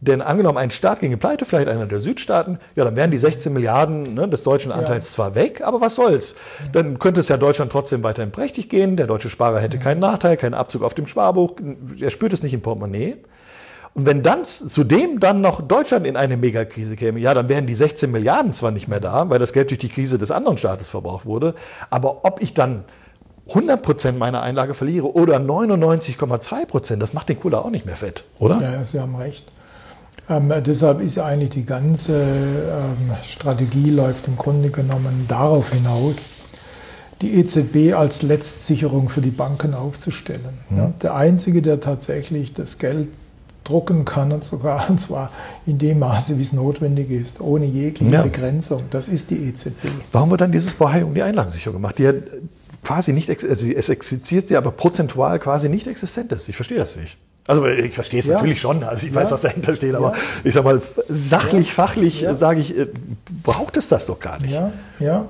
Denn angenommen, ein Staat ginge pleite, vielleicht einer der Südstaaten, ja, dann wären die 16 Milliarden ne, des deutschen Anteils ja. zwar weg, aber was soll's? Dann könnte es ja Deutschland trotzdem weiterhin prächtig gehen. Der deutsche Sparer hätte keinen Nachteil, keinen Abzug auf dem Sparbuch. Er spürt es nicht im Portemonnaie. Und wenn dann zudem dann noch Deutschland in eine Megakrise käme, ja, dann wären die 16 Milliarden zwar nicht mehr da, weil das Geld durch die Krise des anderen Staates verbraucht wurde, aber ob ich dann 100 Prozent meiner Einlage verliere oder 99,2 Prozent, das macht den Cooler auch nicht mehr fett, oder? Ja, Sie haben recht. Ähm, deshalb ist eigentlich die ganze ähm, Strategie läuft im Grunde genommen darauf hinaus, die EZB als Letztsicherung für die Banken aufzustellen. Mhm. Ja, der Einzige, der tatsächlich das Geld drucken kann und sogar und zwar in dem Maße, wie es notwendig ist, ohne jegliche ja. Begrenzung. Das ist die EZB. Warum wird dann dieses Bohai um die Einlagensicherung gemacht? Die ja quasi nicht, also es existiert ja aber prozentual quasi nicht existent ist. Ich verstehe das nicht. Also ich verstehe es ja. natürlich schon, also ich weiß, was dahinter steht, aber ja. ich sag mal, sachlich, fachlich sage ich, äh, braucht es das doch gar nicht. Ja, ja.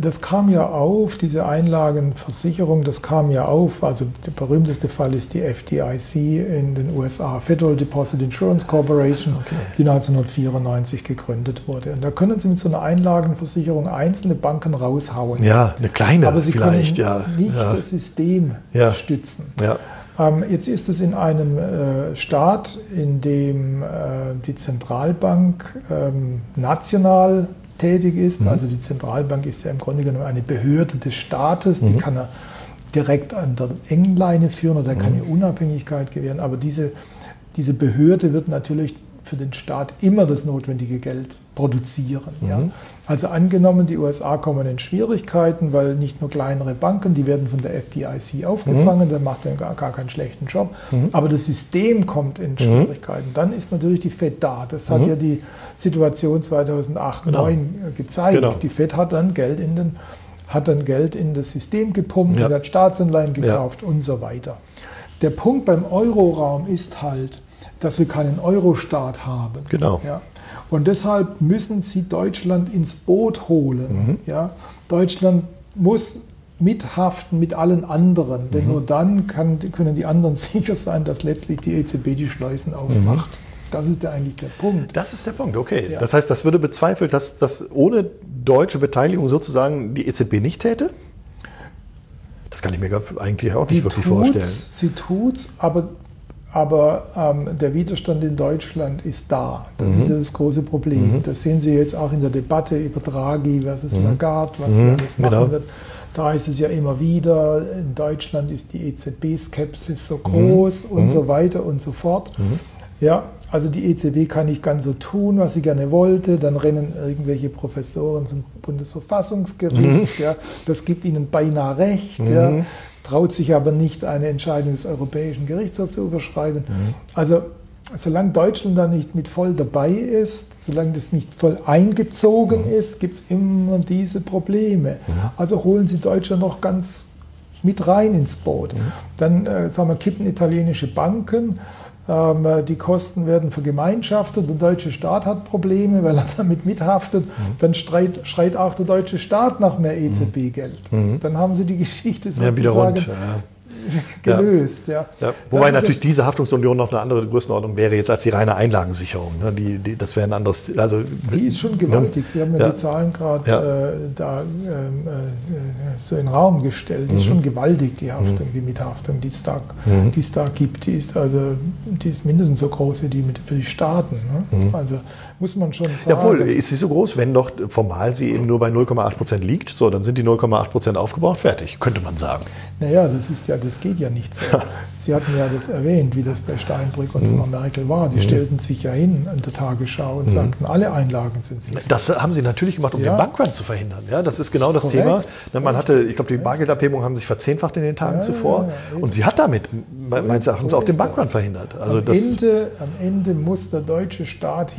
Das kam ja auf, diese Einlagenversicherung, das kam ja auf. Also der berühmteste Fall ist die FDIC in den USA, Federal Deposit Insurance Corporation, okay. die 1994 gegründet wurde. Und da können Sie mit so einer Einlagenversicherung einzelne Banken raushauen. Ja, eine kleine Aber Sie vielleicht, können ja. nicht ja. das System ja. stützen. Ja. Ähm, jetzt ist es in einem äh, Staat, in dem äh, die Zentralbank ähm, national tätig ist. Mhm. Also die Zentralbank ist ja im Grunde genommen eine Behörde des Staates, die mhm. kann er direkt an der engen Leine führen oder kann mhm. ihr Unabhängigkeit gewähren. Aber diese, diese Behörde wird natürlich für den Staat immer das notwendige Geld produzieren. Mhm. Ja. Also angenommen, die USA kommen in Schwierigkeiten, weil nicht nur kleinere Banken, die werden von der FDIC aufgefangen, mhm. dann macht er gar, gar keinen schlechten Job, mhm. aber das System kommt in mhm. Schwierigkeiten. Dann ist natürlich die FED da. Das hat mhm. ja die Situation 2008, 2009 genau. gezeigt. Genau. Die FED hat dann Geld in den hat dann Geld in das System gepumpt, ja. hat Staatsanleihen gekauft ja. und so weiter. Der Punkt beim Euroraum ist halt, dass wir keinen Euro-Staat haben. Genau. Ja. Und deshalb müssen sie Deutschland ins Boot holen. Mhm. Ja. Deutschland muss mithaften mit allen anderen, denn mhm. nur dann kann, können die anderen sicher sein, dass letztlich die EZB die Schleusen aufmacht. Mhm. Das ist ja eigentlich der Punkt. Das ist der Punkt, okay. Ja. Das heißt, das würde bezweifelt, dass das ohne deutsche Beteiligung sozusagen die EZB nicht täte? Das kann ich mir eigentlich auch nicht die wirklich vorstellen. Sie tut es, aber aber ähm, der Widerstand in Deutschland ist da. Das mhm. ist das große Problem. Mhm. Das sehen Sie jetzt auch in der Debatte über Draghi versus mhm. Lagarde, was mhm. alles machen genau. wird. Da ist es ja immer wieder, in Deutschland ist die EZB-Skepsis so groß mhm. und so weiter und so fort. Ja, also die EZB kann nicht ganz so tun, was sie gerne wollte. Dann rennen irgendwelche Professoren zum Bundesverfassungsgericht. Mhm. Ja, das gibt ihnen beinahe recht. Mhm. Ja, traut sich aber nicht, eine Entscheidung des Europäischen Gerichtshofs zu überschreiben. Mhm. Also solange Deutschland da nicht mit voll dabei ist, solange das nicht voll eingezogen mhm. ist, gibt es immer diese Probleme. Mhm. Also holen Sie Deutschland noch ganz mit rein ins Boot. Mhm. Dann äh, sagen wir, kippen italienische Banken, die Kosten werden vergemeinschaftet, der deutsche Staat hat Probleme, weil er damit mithaftet, mhm. dann schreit, schreit, auch der deutsche Staat nach mehr EZB-Geld. Mhm. Dann haben sie die Geschichte sozusagen. Ja, rund. Ja. gelöst. Ja. ja. Wobei das, natürlich diese Haftungsunion noch eine andere Größenordnung wäre jetzt als die reine Einlagensicherung. Ne? Die, die, das wäre ein anderes. Also, die ist schon gewaltig. Sie haben ja, die Zahlen gerade äh, da ähm, äh, so in den Raum gestellt. Die mhm. ist schon gewaltig, die Haftung, mhm. die Mithaftung, die es da, mhm. da gibt. Die ist, also, die ist mindestens so groß wie die mit, für die Staaten. Ne? Mhm. Also muss man schon sagen. Jawohl, ist sie so groß, wenn doch formal sie eben nur bei 0,8 Prozent liegt. So, dann sind die 0,8 Prozent aufgebraucht, fertig, könnte man sagen. Naja, das ist ja das geht ja nicht so. Sie hatten ja das erwähnt, wie das bei Steinbrück und mhm. Frau Merkel war. Die mhm. stellten sich ja hin an der Tagesschau und mhm. sagten, alle Einlagen sind sicher. Das haben sie natürlich gemacht, um ja. den Bankrun zu verhindern. Ja, das ist genau das, das Thema. Man hatte, ich glaube, die Bargeldabhebungen haben sich verzehnfacht in den Tagen ja, zuvor. Ja, und sie hat damit so meines Erachtens so auch den Bankrun verhindert. Also am, Ende, am Ende muss der deutsche Staat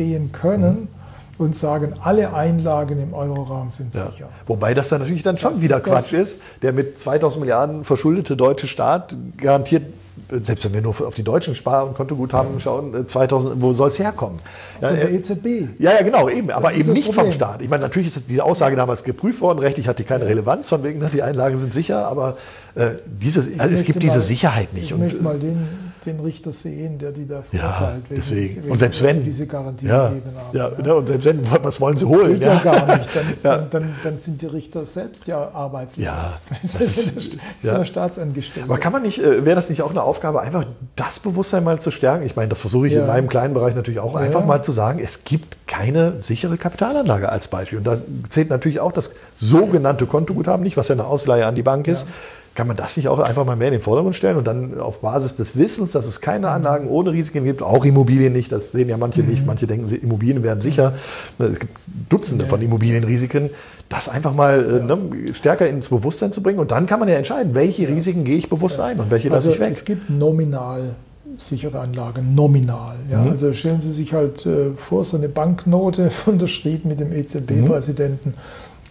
hinstehen können und sagen, alle Einlagen im Euroraum sind ja. sicher. Wobei das dann natürlich dann schon das wieder ist Quatsch ist. Der mit 2000 Milliarden verschuldete deutsche Staat garantiert selbst wenn wir nur auf die deutschen Spar- und Kontoguthaben schauen, 2000, äh, wo soll es herkommen? Von ja, der EZB. Ja, ja, genau, eben, aber eben nicht Problem. vom Staat. Ich meine, natürlich ist diese Aussage damals geprüft worden, rechtlich hat die keine Relevanz, von wegen, ne, die Einlagen sind sicher, aber äh, diese, also es gibt diese Sicherheit nicht. Ich und, möchte mal den den Richter sehen, der die da verurteilt. Ja, deswegen. Wenn, und selbst wenn. diese Garantie ja, gegeben haben. Ja, ja. und selbst wenn, was wollen sie holen? Geht ja, gar nicht. Dann, dann, dann, dann, sind die Richter selbst ja arbeitslos. Ja, das ist, ja. Staatsangestellte. Aber kann man nicht, äh, wäre das nicht auch eine Aufgabe, einfach das Bewusstsein mal zu stärken? Ich meine, das versuche ich in meinem kleinen Bereich natürlich auch, einfach mal zu sagen, es gibt keine sichere Kapitalanlage als Beispiel. Und da zählt natürlich auch das sogenannte Kontoguthaben nicht, was ja eine Ausleihe an die Bank ist kann man das nicht auch einfach mal mehr in den Vordergrund stellen und dann auf Basis des Wissens, dass es keine Anlagen ohne Risiken gibt, auch Immobilien nicht, das sehen ja manche mhm. nicht, manche denken, Immobilien werden sicher, es gibt Dutzende von Immobilienrisiken, das einfach mal äh, ja. ne, stärker ins Bewusstsein zu bringen und dann kann man ja entscheiden, welche Risiken gehe ich bewusst ja. ein und welche also lasse ich weg. Es gibt nominal sichere Anlagen, nominal. Ja. Mhm. Also stellen Sie sich halt äh, vor, so eine Banknote unterschrieben mit dem EZB-Präsidenten,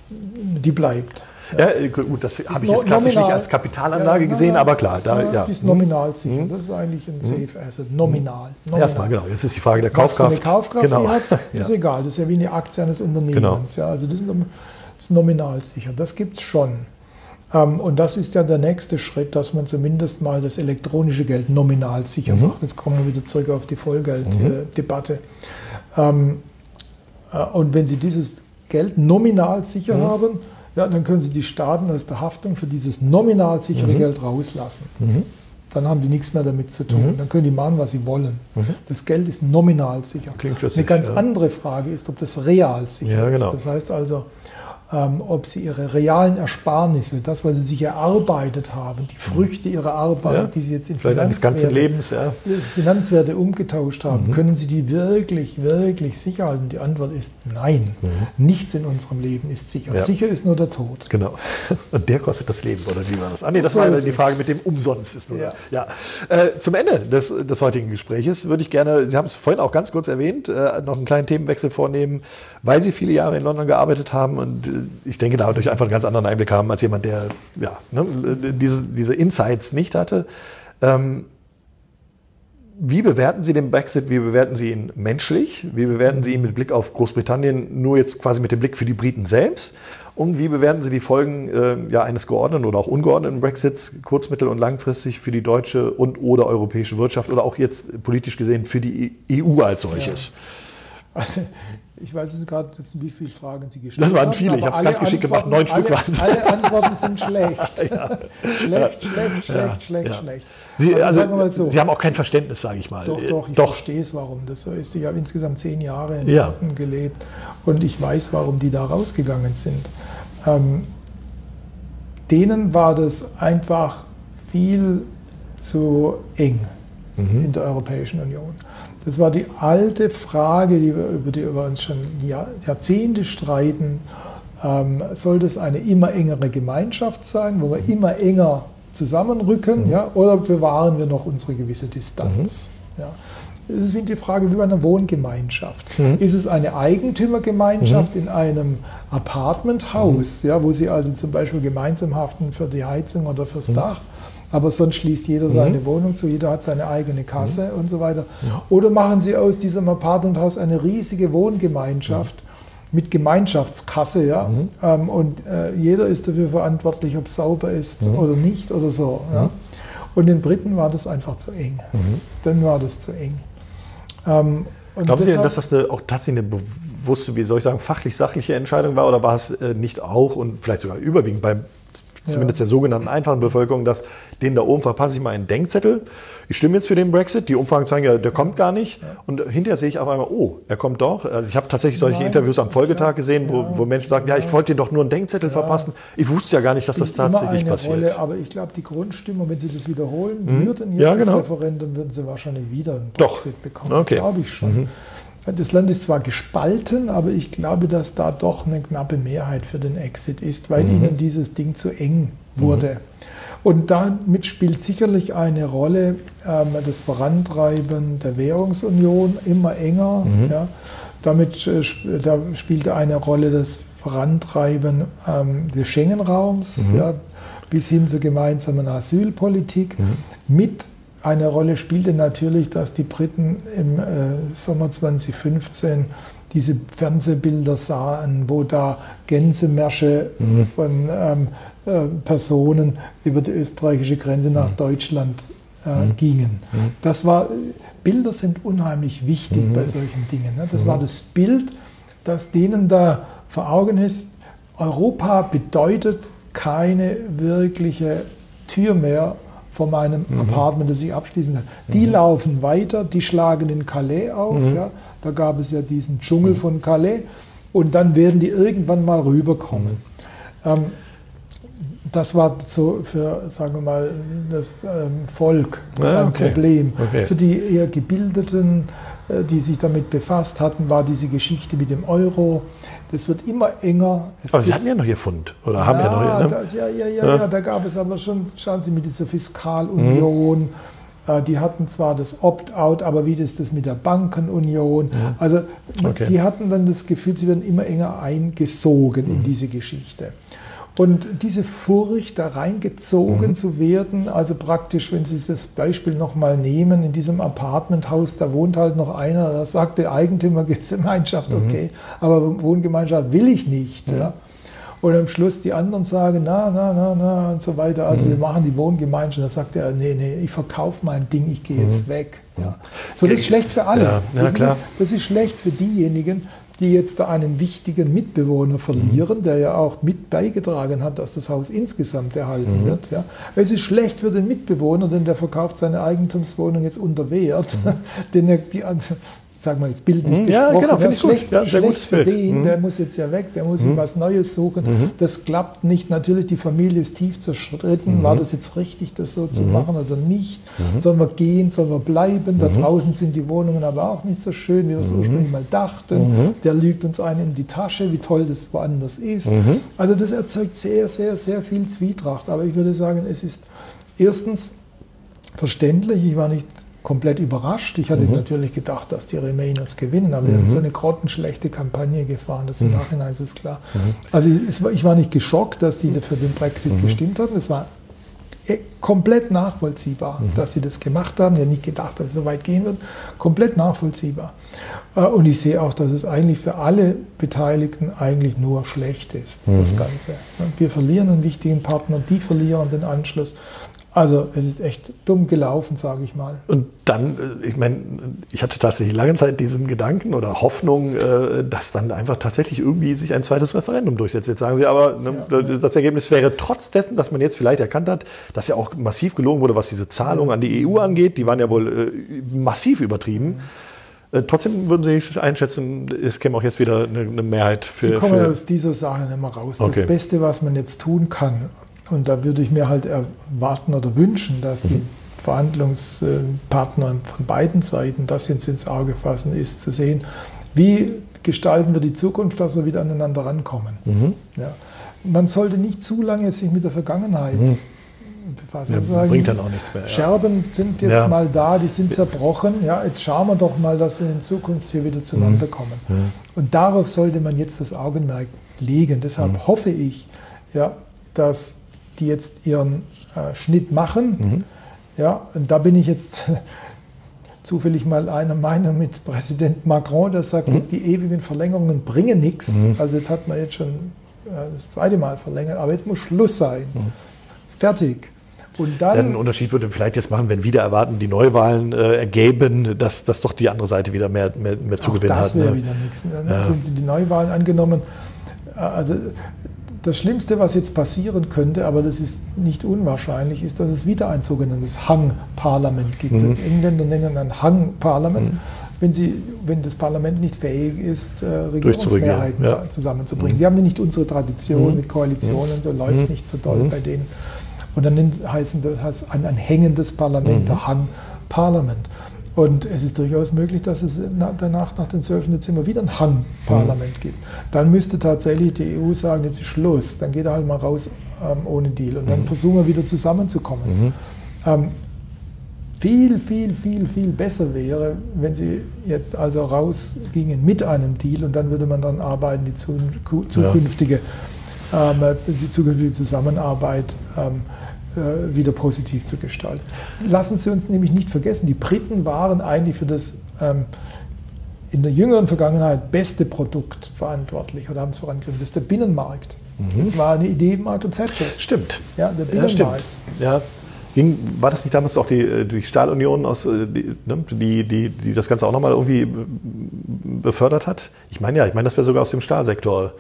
mhm. die bleibt. Ja, äh, gut, das habe ich jetzt klassisch nominal, nicht als Kapitalanlage ja, gesehen, aber klar. Da, ja, ist nominal sicher. Mhm. Das ist eigentlich ein Safe Asset. Nominal. nominal. Erstmal, genau. Jetzt ist die Frage der Kaufkraft. Was eine Kaufkraft genau. die hat, ist egal. Das ist ja wie eine Aktie eines Unternehmens. Genau. Ja, also das ist nominal sicher. Das gibt es schon. Ähm, und das ist ja der nächste Schritt, dass man zumindest mal das elektronische Geld nominal sicher mhm. macht. Jetzt kommen wir wieder zurück auf die Vollgelddebatte. Mhm. Ähm, äh, und wenn Sie dieses Geld nominal sicher mhm. haben, ja, dann können Sie die Staaten aus der Haftung für dieses nominal sichere mhm. Geld rauslassen. Mhm. Dann haben die nichts mehr damit zu tun. Mhm. Dann können die machen, was sie wollen. Mhm. Das Geld ist nominal sicher. Klingt Eine ganz ja. andere Frage ist, ob das real sicher ja, genau. ist. Das heißt also, ob sie ihre realen Ersparnisse, das, was sie sich erarbeitet haben, die Früchte ihrer Arbeit, ja, die sie jetzt in Finanzwerte, Lebens, ja. Finanzwerte umgetauscht haben, mhm. können sie die wirklich, wirklich sicher halten? Die Antwort ist nein. Mhm. Nichts in unserem Leben ist sicher. Ja. Sicher ist nur der Tod. Genau. Und der kostet das Leben, oder wie war das? Ah, nee, das so war die Frage mit dem Umsonst ist. Oder? Ja. ja. Äh, zum Ende des, des heutigen Gespräches würde ich gerne, Sie haben es vorhin auch ganz kurz erwähnt, äh, noch einen kleinen Themenwechsel vornehmen, weil Sie viele Jahre in London gearbeitet haben und äh, ich denke, dadurch einfach einen ganz anderen Einblick haben als jemand, der ja, ne, diese, diese Insights nicht hatte. Ähm, wie bewerten Sie den Brexit? Wie bewerten Sie ihn menschlich? Wie bewerten Sie ihn mit Blick auf Großbritannien, nur jetzt quasi mit dem Blick für die Briten selbst? Und wie bewerten Sie die Folgen äh, ja, eines geordneten oder auch ungeordneten Brexits, kurz-, mittel- und langfristig für die deutsche und oder europäische Wirtschaft oder auch jetzt politisch gesehen für die EU als solches? Ja. Also Ich weiß es gerade jetzt, wie viele Fragen Sie gestellt haben. Das waren viele, ich habe es ganz geschickt gemacht, neun Stück waren es. Alle Antworten sind schlecht. ja. Schlecht, schlecht, schlecht, ja. schlecht, schlecht. Sie, also, also so. Sie haben auch kein Verständnis, sage ich mal. Doch, doch, ich doch. verstehe es, warum das so ist. Ich habe insgesamt zehn Jahre in ja. gelebt und ich weiß, warum die da rausgegangen sind. Ähm, denen war das einfach viel zu eng mhm. in der Europäischen Union. Das war die alte Frage, die wir, über die wir uns schon Jahrzehnte streiten. Ähm, soll das eine immer engere Gemeinschaft sein, wo wir immer enger zusammenrücken, mhm. ja, oder bewahren wir noch unsere gewisse Distanz? Mhm. Ja. Es ist wie die Frage wie bei einer Wohngemeinschaft. Mhm. Ist es eine Eigentümergemeinschaft mhm. in einem Apartmenthaus, mhm. ja, wo Sie also zum Beispiel gemeinsam haften für die Heizung oder fürs mhm. Dach? Aber sonst schließt jeder seine mhm. Wohnung zu, jeder hat seine eigene Kasse mhm. und so weiter. Ja. Oder machen Sie aus diesem Apartmenthaus eine riesige Wohngemeinschaft mhm. mit Gemeinschaftskasse, ja, mhm. ähm, und äh, jeder ist dafür verantwortlich, ob es sauber ist mhm. oder nicht oder so. Ja? Mhm. Und den Briten war das einfach zu eng. Dann war das zu eng. Ähm, Glauben Sie denn, dass das eine, auch tatsächlich eine bewusste, wie soll ich sagen, fachlich-sachliche Entscheidung war oder war es äh, nicht auch und vielleicht sogar überwiegend beim zumindest der sogenannten einfachen Bevölkerung, dass den da oben verpasse ich mal einen Denkzettel. Ich stimme jetzt für den Brexit. Die Umfragen zeigen ja, der kommt gar nicht. Und hinterher sehe ich auf einmal, oh, er kommt doch. Also ich habe tatsächlich solche Nein, Interviews am Folgetag gesehen, wo, wo Menschen sagen, ja, ich wollte dir doch nur einen Denkzettel verpassen. Ich wusste ja gar nicht, dass das tatsächlich eine passiert. Rolle, aber ich glaube, die Grundstimmung, wenn Sie das wiederholen mhm. würden, jetzt ja, genau. das Referendum, würden Sie wahrscheinlich wieder einen Brexit doch. bekommen. Okay. Glaube ich schon. Mhm. Das Land ist zwar gespalten, aber ich glaube, dass da doch eine knappe Mehrheit für den Exit ist, weil mhm. ihnen dieses Ding zu eng wurde. Mhm. Und damit spielt sicherlich eine Rolle ähm, das Vorantreiben der Währungsunion immer enger. Mhm. Ja. Damit äh, da spielte eine Rolle das Vorantreiben ähm, des Schengen-Raums mhm. ja, bis hin zur gemeinsamen Asylpolitik mhm. mit eine Rolle spielte natürlich, dass die Briten im äh, Sommer 2015 diese Fernsehbilder sahen, wo da Gänsemärsche mhm. von ähm, äh, Personen über die österreichische Grenze nach mhm. Deutschland äh, mhm. gingen. Mhm. Das war, Bilder sind unheimlich wichtig mhm. bei solchen Dingen. Ne? Das war mhm. das Bild, das denen da vor Augen ist, Europa bedeutet keine wirkliche Tür mehr von meinem mhm. Apartment, das ich abschließen kann. Die mhm. laufen weiter, die schlagen in Calais auf. Mhm. Ja. Da gab es ja diesen Dschungel mhm. von Calais. Und dann werden die irgendwann mal rüberkommen. Ähm, das war so für, sagen wir mal, das ähm, Volk ah, ein okay. Problem. Okay. Für die eher Gebildeten, äh, die sich damit befasst hatten, war diese Geschichte mit dem Euro. Das wird immer enger. Es aber Sie hatten ja noch Ihr Fund, oder ja, haben ja noch Ihr, ne? da, ja, ja, ja, ja, ja, da gab es aber schon, schauen Sie, mit dieser Fiskalunion. Mhm. Äh, die hatten zwar das Opt-out, aber wie ist das mit der Bankenunion? Mhm. Also okay. die hatten dann das Gefühl, sie werden immer enger eingesogen mhm. in diese Geschichte. Und diese Furcht, da reingezogen mhm. zu werden, also praktisch, wenn Sie das Beispiel nochmal nehmen, in diesem Apartmenthaus, da wohnt halt noch einer, da sagt der Eigentümergemeinschaft, mhm. okay, aber Wohngemeinschaft will ich nicht. Mhm. Ja. Und am Schluss die anderen sagen, na, na, na, na und so weiter. Also mhm. wir machen die Wohngemeinschaft. Da sagt er, nee, nee, ich verkaufe mein Ding, ich gehe mhm. jetzt weg. Ja. So, das ist schlecht für alle. Ja, ja, das, ist, das, ist, schlecht für diejenigen, die jetzt da einen wichtigen Mitbewohner verlieren, mhm. der ja auch mit beigetragen hat, dass das Haus insgesamt erhalten mhm. wird. Ja. Es ist schlecht für den Mitbewohner, denn der verkauft seine Eigentumswohnung jetzt unter Wert, mhm. denn er, die, sagen wir jetzt bildlich mhm. gesprochen, ja, genau, finde ich schlecht, ja, schlecht für den, mhm. der muss jetzt ja weg, der muss mhm. was Neues suchen. Mhm. Das klappt nicht. Natürlich, die Familie ist tief zerstritten. Mhm. War das jetzt richtig, das so zu mhm. machen oder nicht? Sollen wir gehen, sollen wir bleiben? Da draußen sind die Wohnungen aber auch nicht so schön, wie wir es ursprünglich mal dachten. Der lügt uns einen in die Tasche, wie toll das woanders ist. Also das erzeugt sehr, sehr, sehr viel Zwietracht. Aber ich würde sagen, es ist erstens verständlich. Ich war nicht komplett überrascht. Ich hatte mhm. natürlich gedacht, dass die Remainers gewinnen, aber mhm. die haben mhm. so eine grottenschlechte Kampagne gefahren, das im mhm. Nachhinein ist es klar. Mhm. Also war, ich war nicht geschockt, dass die für den Brexit mhm. gestimmt hatten. Es war äh, komplett nachvollziehbar, dass sie das gemacht haben. Ich habe nicht gedacht, dass es so weit gehen wird. Komplett nachvollziehbar. Äh, und ich sehe auch, dass es eigentlich für alle Beteiligten eigentlich nur schlecht ist, das Ganze. Wir verlieren einen wichtigen Partner, die verlieren den Anschluss. Also es ist echt dumm gelaufen, sage ich mal. Und dann, äh, ich meine, ich hatte tatsächlich lange Zeit diesen Gedanken oder Hoffnung, äh, dass dann einfach tatsächlich irgendwie sich ein zweites Referendum durchsetzt. Jetzt sagen Sie aber, ne, ja. das Ergebnis wäre trotz dessen, dass man jetzt vielleicht erkannt hat, dass ja auch massiv gelogen wurde, was diese Zahlungen an die EU angeht. Die waren ja wohl äh, massiv übertrieben. Trotzdem würden Sie einschätzen, es käme auch jetzt wieder eine, Mehrheit für. Sie kommen für aus dieser Sache nicht mehr raus. Okay. Das Beste, was man jetzt tun kann, und da würde ich mir halt erwarten oder wünschen, dass die mhm. Verhandlungspartner von beiden Seiten das jetzt ins Auge fassen, ist zu sehen, wie gestalten wir die Zukunft, dass wir wieder aneinander rankommen. Mhm. Ja. Man sollte nicht zu lange sich mit der Vergangenheit mhm. befassen. Ja, sagen, bringt dann auch nichts mehr. Ja. Scherben sind jetzt mal da, die sind zerbrochen. Ja, jetzt schauen wir doch mal, dass wir in Zukunft hier wieder zueinander mhm. kommen. Mhm. Und darauf sollte man jetzt das Augenmerk legen. Deshalb mhm. hoffe ich, ja, dass die jetzt ihren äh, Schnitt machen. Mhm. Ja, und da bin ich jetzt zufällig mal einer Meinung mit Präsident Macron, der sagt, mhm. die ewigen Verlängerungen bringen nichts. Mhm. Also jetzt hat man jetzt schon äh, das zweite Mal verlängert, aber jetzt muss Schluss sein. Mhm. Fertig. Und dann, ja, einen Unterschied würde vielleicht jetzt machen, wenn wieder erwarten, die Neuwahlen äh, ergeben, dass, dass doch die andere Seite wieder mehr, mehr, mehr Zugewinn hat. Das wäre ne? wieder nichts. Dann ja. Wenn Sie die Neuwahlen angenommen, äh, also das Schlimmste, was jetzt passieren könnte, aber das ist nicht unwahrscheinlich, ist, dass es wieder ein sogenanntes Hang-Parlament gibt. Mhm. Die Engländer nennen ein Hang-Parlament, mhm. wenn, wenn das Parlament nicht fähig ist, äh, Regierungsmehrheiten ja. zusammenzubringen. Mhm. Wir haben nicht unsere Tradition mhm. mit Koalitionen, mhm. so läuft mhm. nicht so doll bei denen. Und dann heißen das heißt ein, ein hängendes Parlament, der Hang-Parlament. Und es ist durchaus möglich, dass es danach, nach dem 12. Dezember, wieder ein Hang-Parlament mhm. gibt. Dann müsste tatsächlich die EU sagen, jetzt ist Schluss, dann geht er halt mal raus ähm, ohne Deal. Und dann mhm. versuchen wir wieder zusammenzukommen. Mhm. Ähm, viel, viel, viel, viel besser wäre, wenn sie jetzt also rausgingen mit einem Deal und dann würde man dann arbeiten, die zukünftige, ja. ähm, die zukünftige Zusammenarbeit ähm, äh, wieder positiv zu gestalten. Lassen Sie uns nämlich nicht vergessen, die Briten waren eigentlich für das ähm, in der jüngeren Vergangenheit beste Produkt verantwortlich oder haben es vorangetrieben. Das ist der Binnenmarkt. Mhm. Das war eine Idee Margaret Thatchers. Stimmt. Ja, der Binnenmarkt. Ja, Ging, war das nicht damals auch die, äh, die Stahlunion, aus, äh, die, ne, die, die, die das Ganze auch nochmal irgendwie befördert hat? Ich meine ja, ich meine, das wäre sogar aus dem Stahlsektor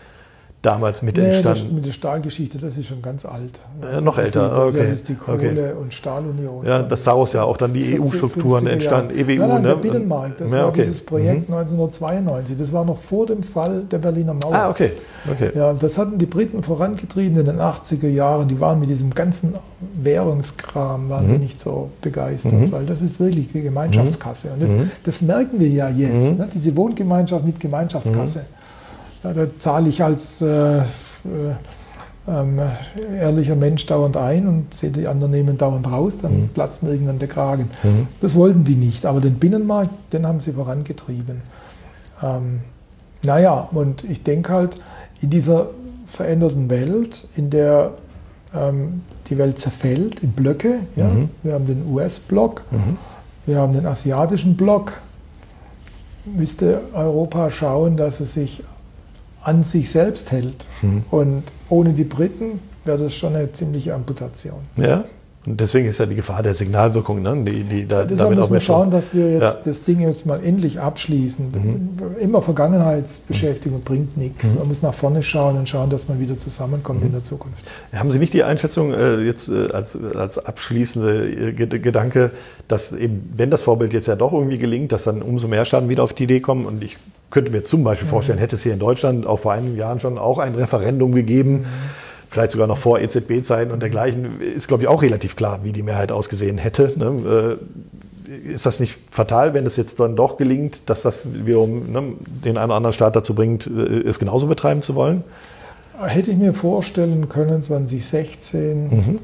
damals mit nee, entstanden? Das, mit der Stahlgeschichte, das ist schon ganz alt. Äh, noch älter, die, okay. Das ist die Kohle- okay. und Stahlunion. Ja, das daraus ja auch dann die EU-Strukturen entstanden, EWU. Nein, nein, ne? der Binnenmarkt, das ja, okay. war dieses Projekt mhm. 1992. Das war noch vor dem Fall der Berliner Mauer. Ah, okay. okay. Ja, das hatten die Briten vorangetrieben in den 80er Jahren. Die waren mit diesem ganzen Währungskram waren mhm. sie nicht so begeistert, mhm. weil das ist wirklich die Gemeinschaftskasse. Und jetzt, mhm. das merken wir ja jetzt, mhm. ne? diese Wohngemeinschaft mit Gemeinschaftskasse. Ja, da zahle ich als äh, äh, ähm, ehrlicher Mensch dauernd ein und sehe die anderen nehmen dauernd raus, dann mhm. platzt mir irgendwann der Kragen. Mhm. Das wollten die nicht, aber den Binnenmarkt, den haben sie vorangetrieben. Ähm, naja, und ich denke halt, in dieser veränderten Welt, in der ähm, die Welt zerfällt in Blöcke, ja, mhm. wir haben den US-Block, mhm. wir haben den asiatischen Block, müsste Europa schauen, dass es sich an sich selbst hält. Mhm. Und ohne die Briten wäre das schon eine ziemliche Amputation. Ja. Und deswegen ist ja die Gefahr der Signalwirkung, ne? die, die da, deshalb müssen wir schauen, dass wir jetzt ja. das Ding jetzt mal endlich abschließen. Mhm. Immer Vergangenheitsbeschäftigung mhm. bringt nichts. Mhm. Man muss nach vorne schauen und schauen, dass man wieder zusammenkommt mhm. in der Zukunft. Haben Sie nicht die Einschätzung äh, jetzt äh, als, als abschließende äh, Gedanke, dass eben, wenn das Vorbild jetzt ja doch irgendwie gelingt, dass dann umso mehr Staaten wieder auf die Idee kommen und ich könnte mir zum Beispiel vorstellen, hätte es hier in Deutschland auch vor einigen Jahren schon auch ein Referendum gegeben, vielleicht sogar noch vor EZB-Zeiten und dergleichen, ist, glaube ich, auch relativ klar, wie die Mehrheit ausgesehen hätte. Ne? Äh, ist das nicht fatal, wenn es jetzt dann doch gelingt, dass das wiederum ne, den einen oder anderen Staat dazu bringt, äh, es genauso betreiben zu wollen? Hätte ich mir vorstellen können, 2016, mhm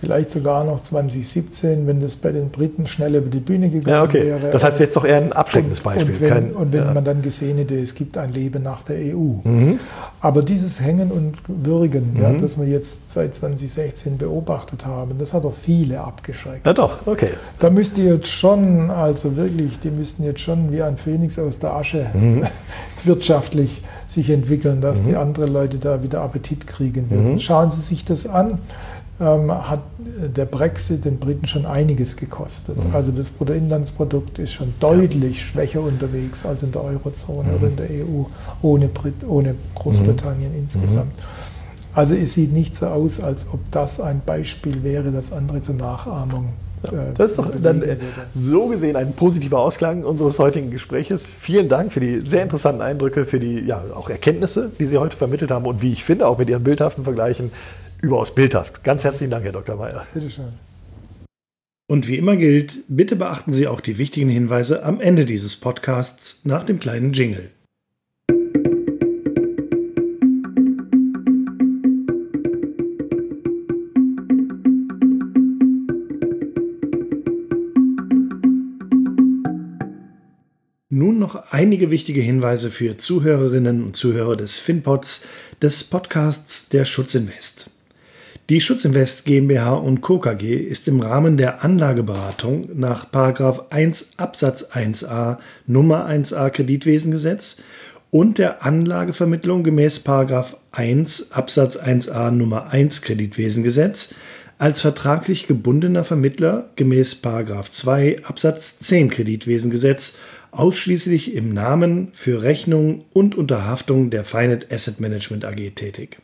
vielleicht sogar noch 2017, wenn das bei den Briten schnell über die Bühne gegangen ja, okay. wäre. Das heißt jetzt doch eher ein abschreckendes Beispiel. Und wenn, Kein, und wenn ja. man dann gesehen hätte, es gibt ein Leben nach der EU. Mhm. Aber dieses Hängen und Würgen, mhm. ja, das wir jetzt seit 2016 beobachtet haben, das hat doch viele abgeschreckt. Ja doch, okay. Da müsste jetzt schon, also wirklich, die müssten jetzt schon wie ein Phönix aus der Asche mhm. wirtschaftlich sich entwickeln, dass die mhm. andere Leute da wieder Appetit kriegen würden. Mhm. Schauen Sie sich das an hat der Brexit den Briten schon einiges gekostet. Mhm. Also das Bruttoinlandsprodukt ist schon deutlich schwächer unterwegs als in der Eurozone mhm. oder in der EU ohne, Brit ohne Großbritannien mhm. insgesamt. Also es sieht nicht so aus, als ob das ein Beispiel wäre, das andere zur Nachahmung ja, das ist doch dann äh, so gesehen ein positiver Ausklang unseres heutigen Gespräches. Vielen Dank für die sehr interessanten Eindrücke, für die ja, auch Erkenntnisse, die Sie heute vermittelt haben und wie ich finde, auch mit Ihren bildhaften Vergleichen überaus bildhaft. Ganz herzlichen Dank, Herr Dr. Mayer. Bitteschön. Und wie immer gilt, bitte beachten Sie auch die wichtigen Hinweise am Ende dieses Podcasts nach dem kleinen Jingle. Nun noch einige wichtige Hinweise für Zuhörerinnen und Zuhörer des FinPods, des Podcasts der Schutzinvest. Die Schutzinvest GmbH und Co. KG ist im Rahmen der Anlageberatung nach 1 Absatz 1a Nummer 1a Kreditwesengesetz und der Anlagevermittlung gemäß 1 Absatz 1a Nummer 1 Kreditwesengesetz als vertraglich gebundener Vermittler gemäß 2 Absatz 10 Kreditwesengesetz ausschließlich im Namen für Rechnung und unter Haftung der Finet Asset Management AG tätig.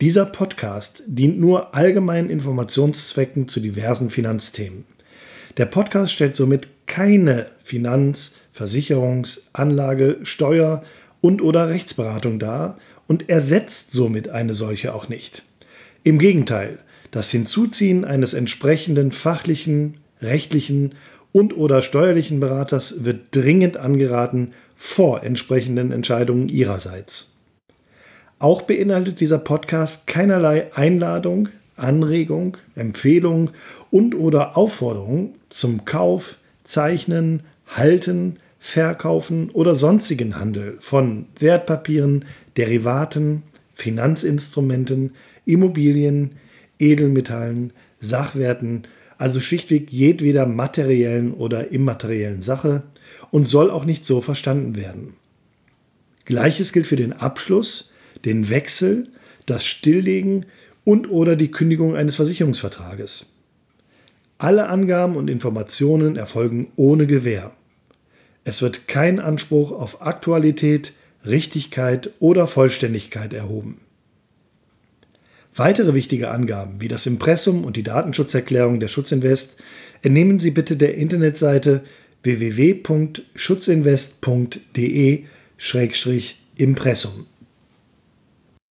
Dieser Podcast dient nur allgemeinen Informationszwecken zu diversen Finanzthemen. Der Podcast stellt somit keine Finanz-, Versicherungs-, Anlage-, Steuer- und/oder Rechtsberatung dar und ersetzt somit eine solche auch nicht. Im Gegenteil, das Hinzuziehen eines entsprechenden fachlichen, rechtlichen und/oder steuerlichen Beraters wird dringend angeraten vor entsprechenden Entscheidungen Ihrerseits. Auch beinhaltet dieser Podcast keinerlei Einladung, Anregung, Empfehlung und/oder Aufforderung zum Kauf, Zeichnen, Halten, Verkaufen oder sonstigen Handel von Wertpapieren, Derivaten, Finanzinstrumenten, Immobilien, Edelmetallen, Sachwerten, also schlichtweg jedweder materiellen oder immateriellen Sache und soll auch nicht so verstanden werden. Gleiches gilt für den Abschluss, den Wechsel, das Stilllegen und oder die Kündigung eines Versicherungsvertrages. Alle Angaben und Informationen erfolgen ohne Gewähr. Es wird kein Anspruch auf Aktualität, Richtigkeit oder Vollständigkeit erhoben. Weitere wichtige Angaben wie das Impressum und die Datenschutzerklärung der Schutzinvest entnehmen Sie bitte der Internetseite www.schutzinvest.de-impressum.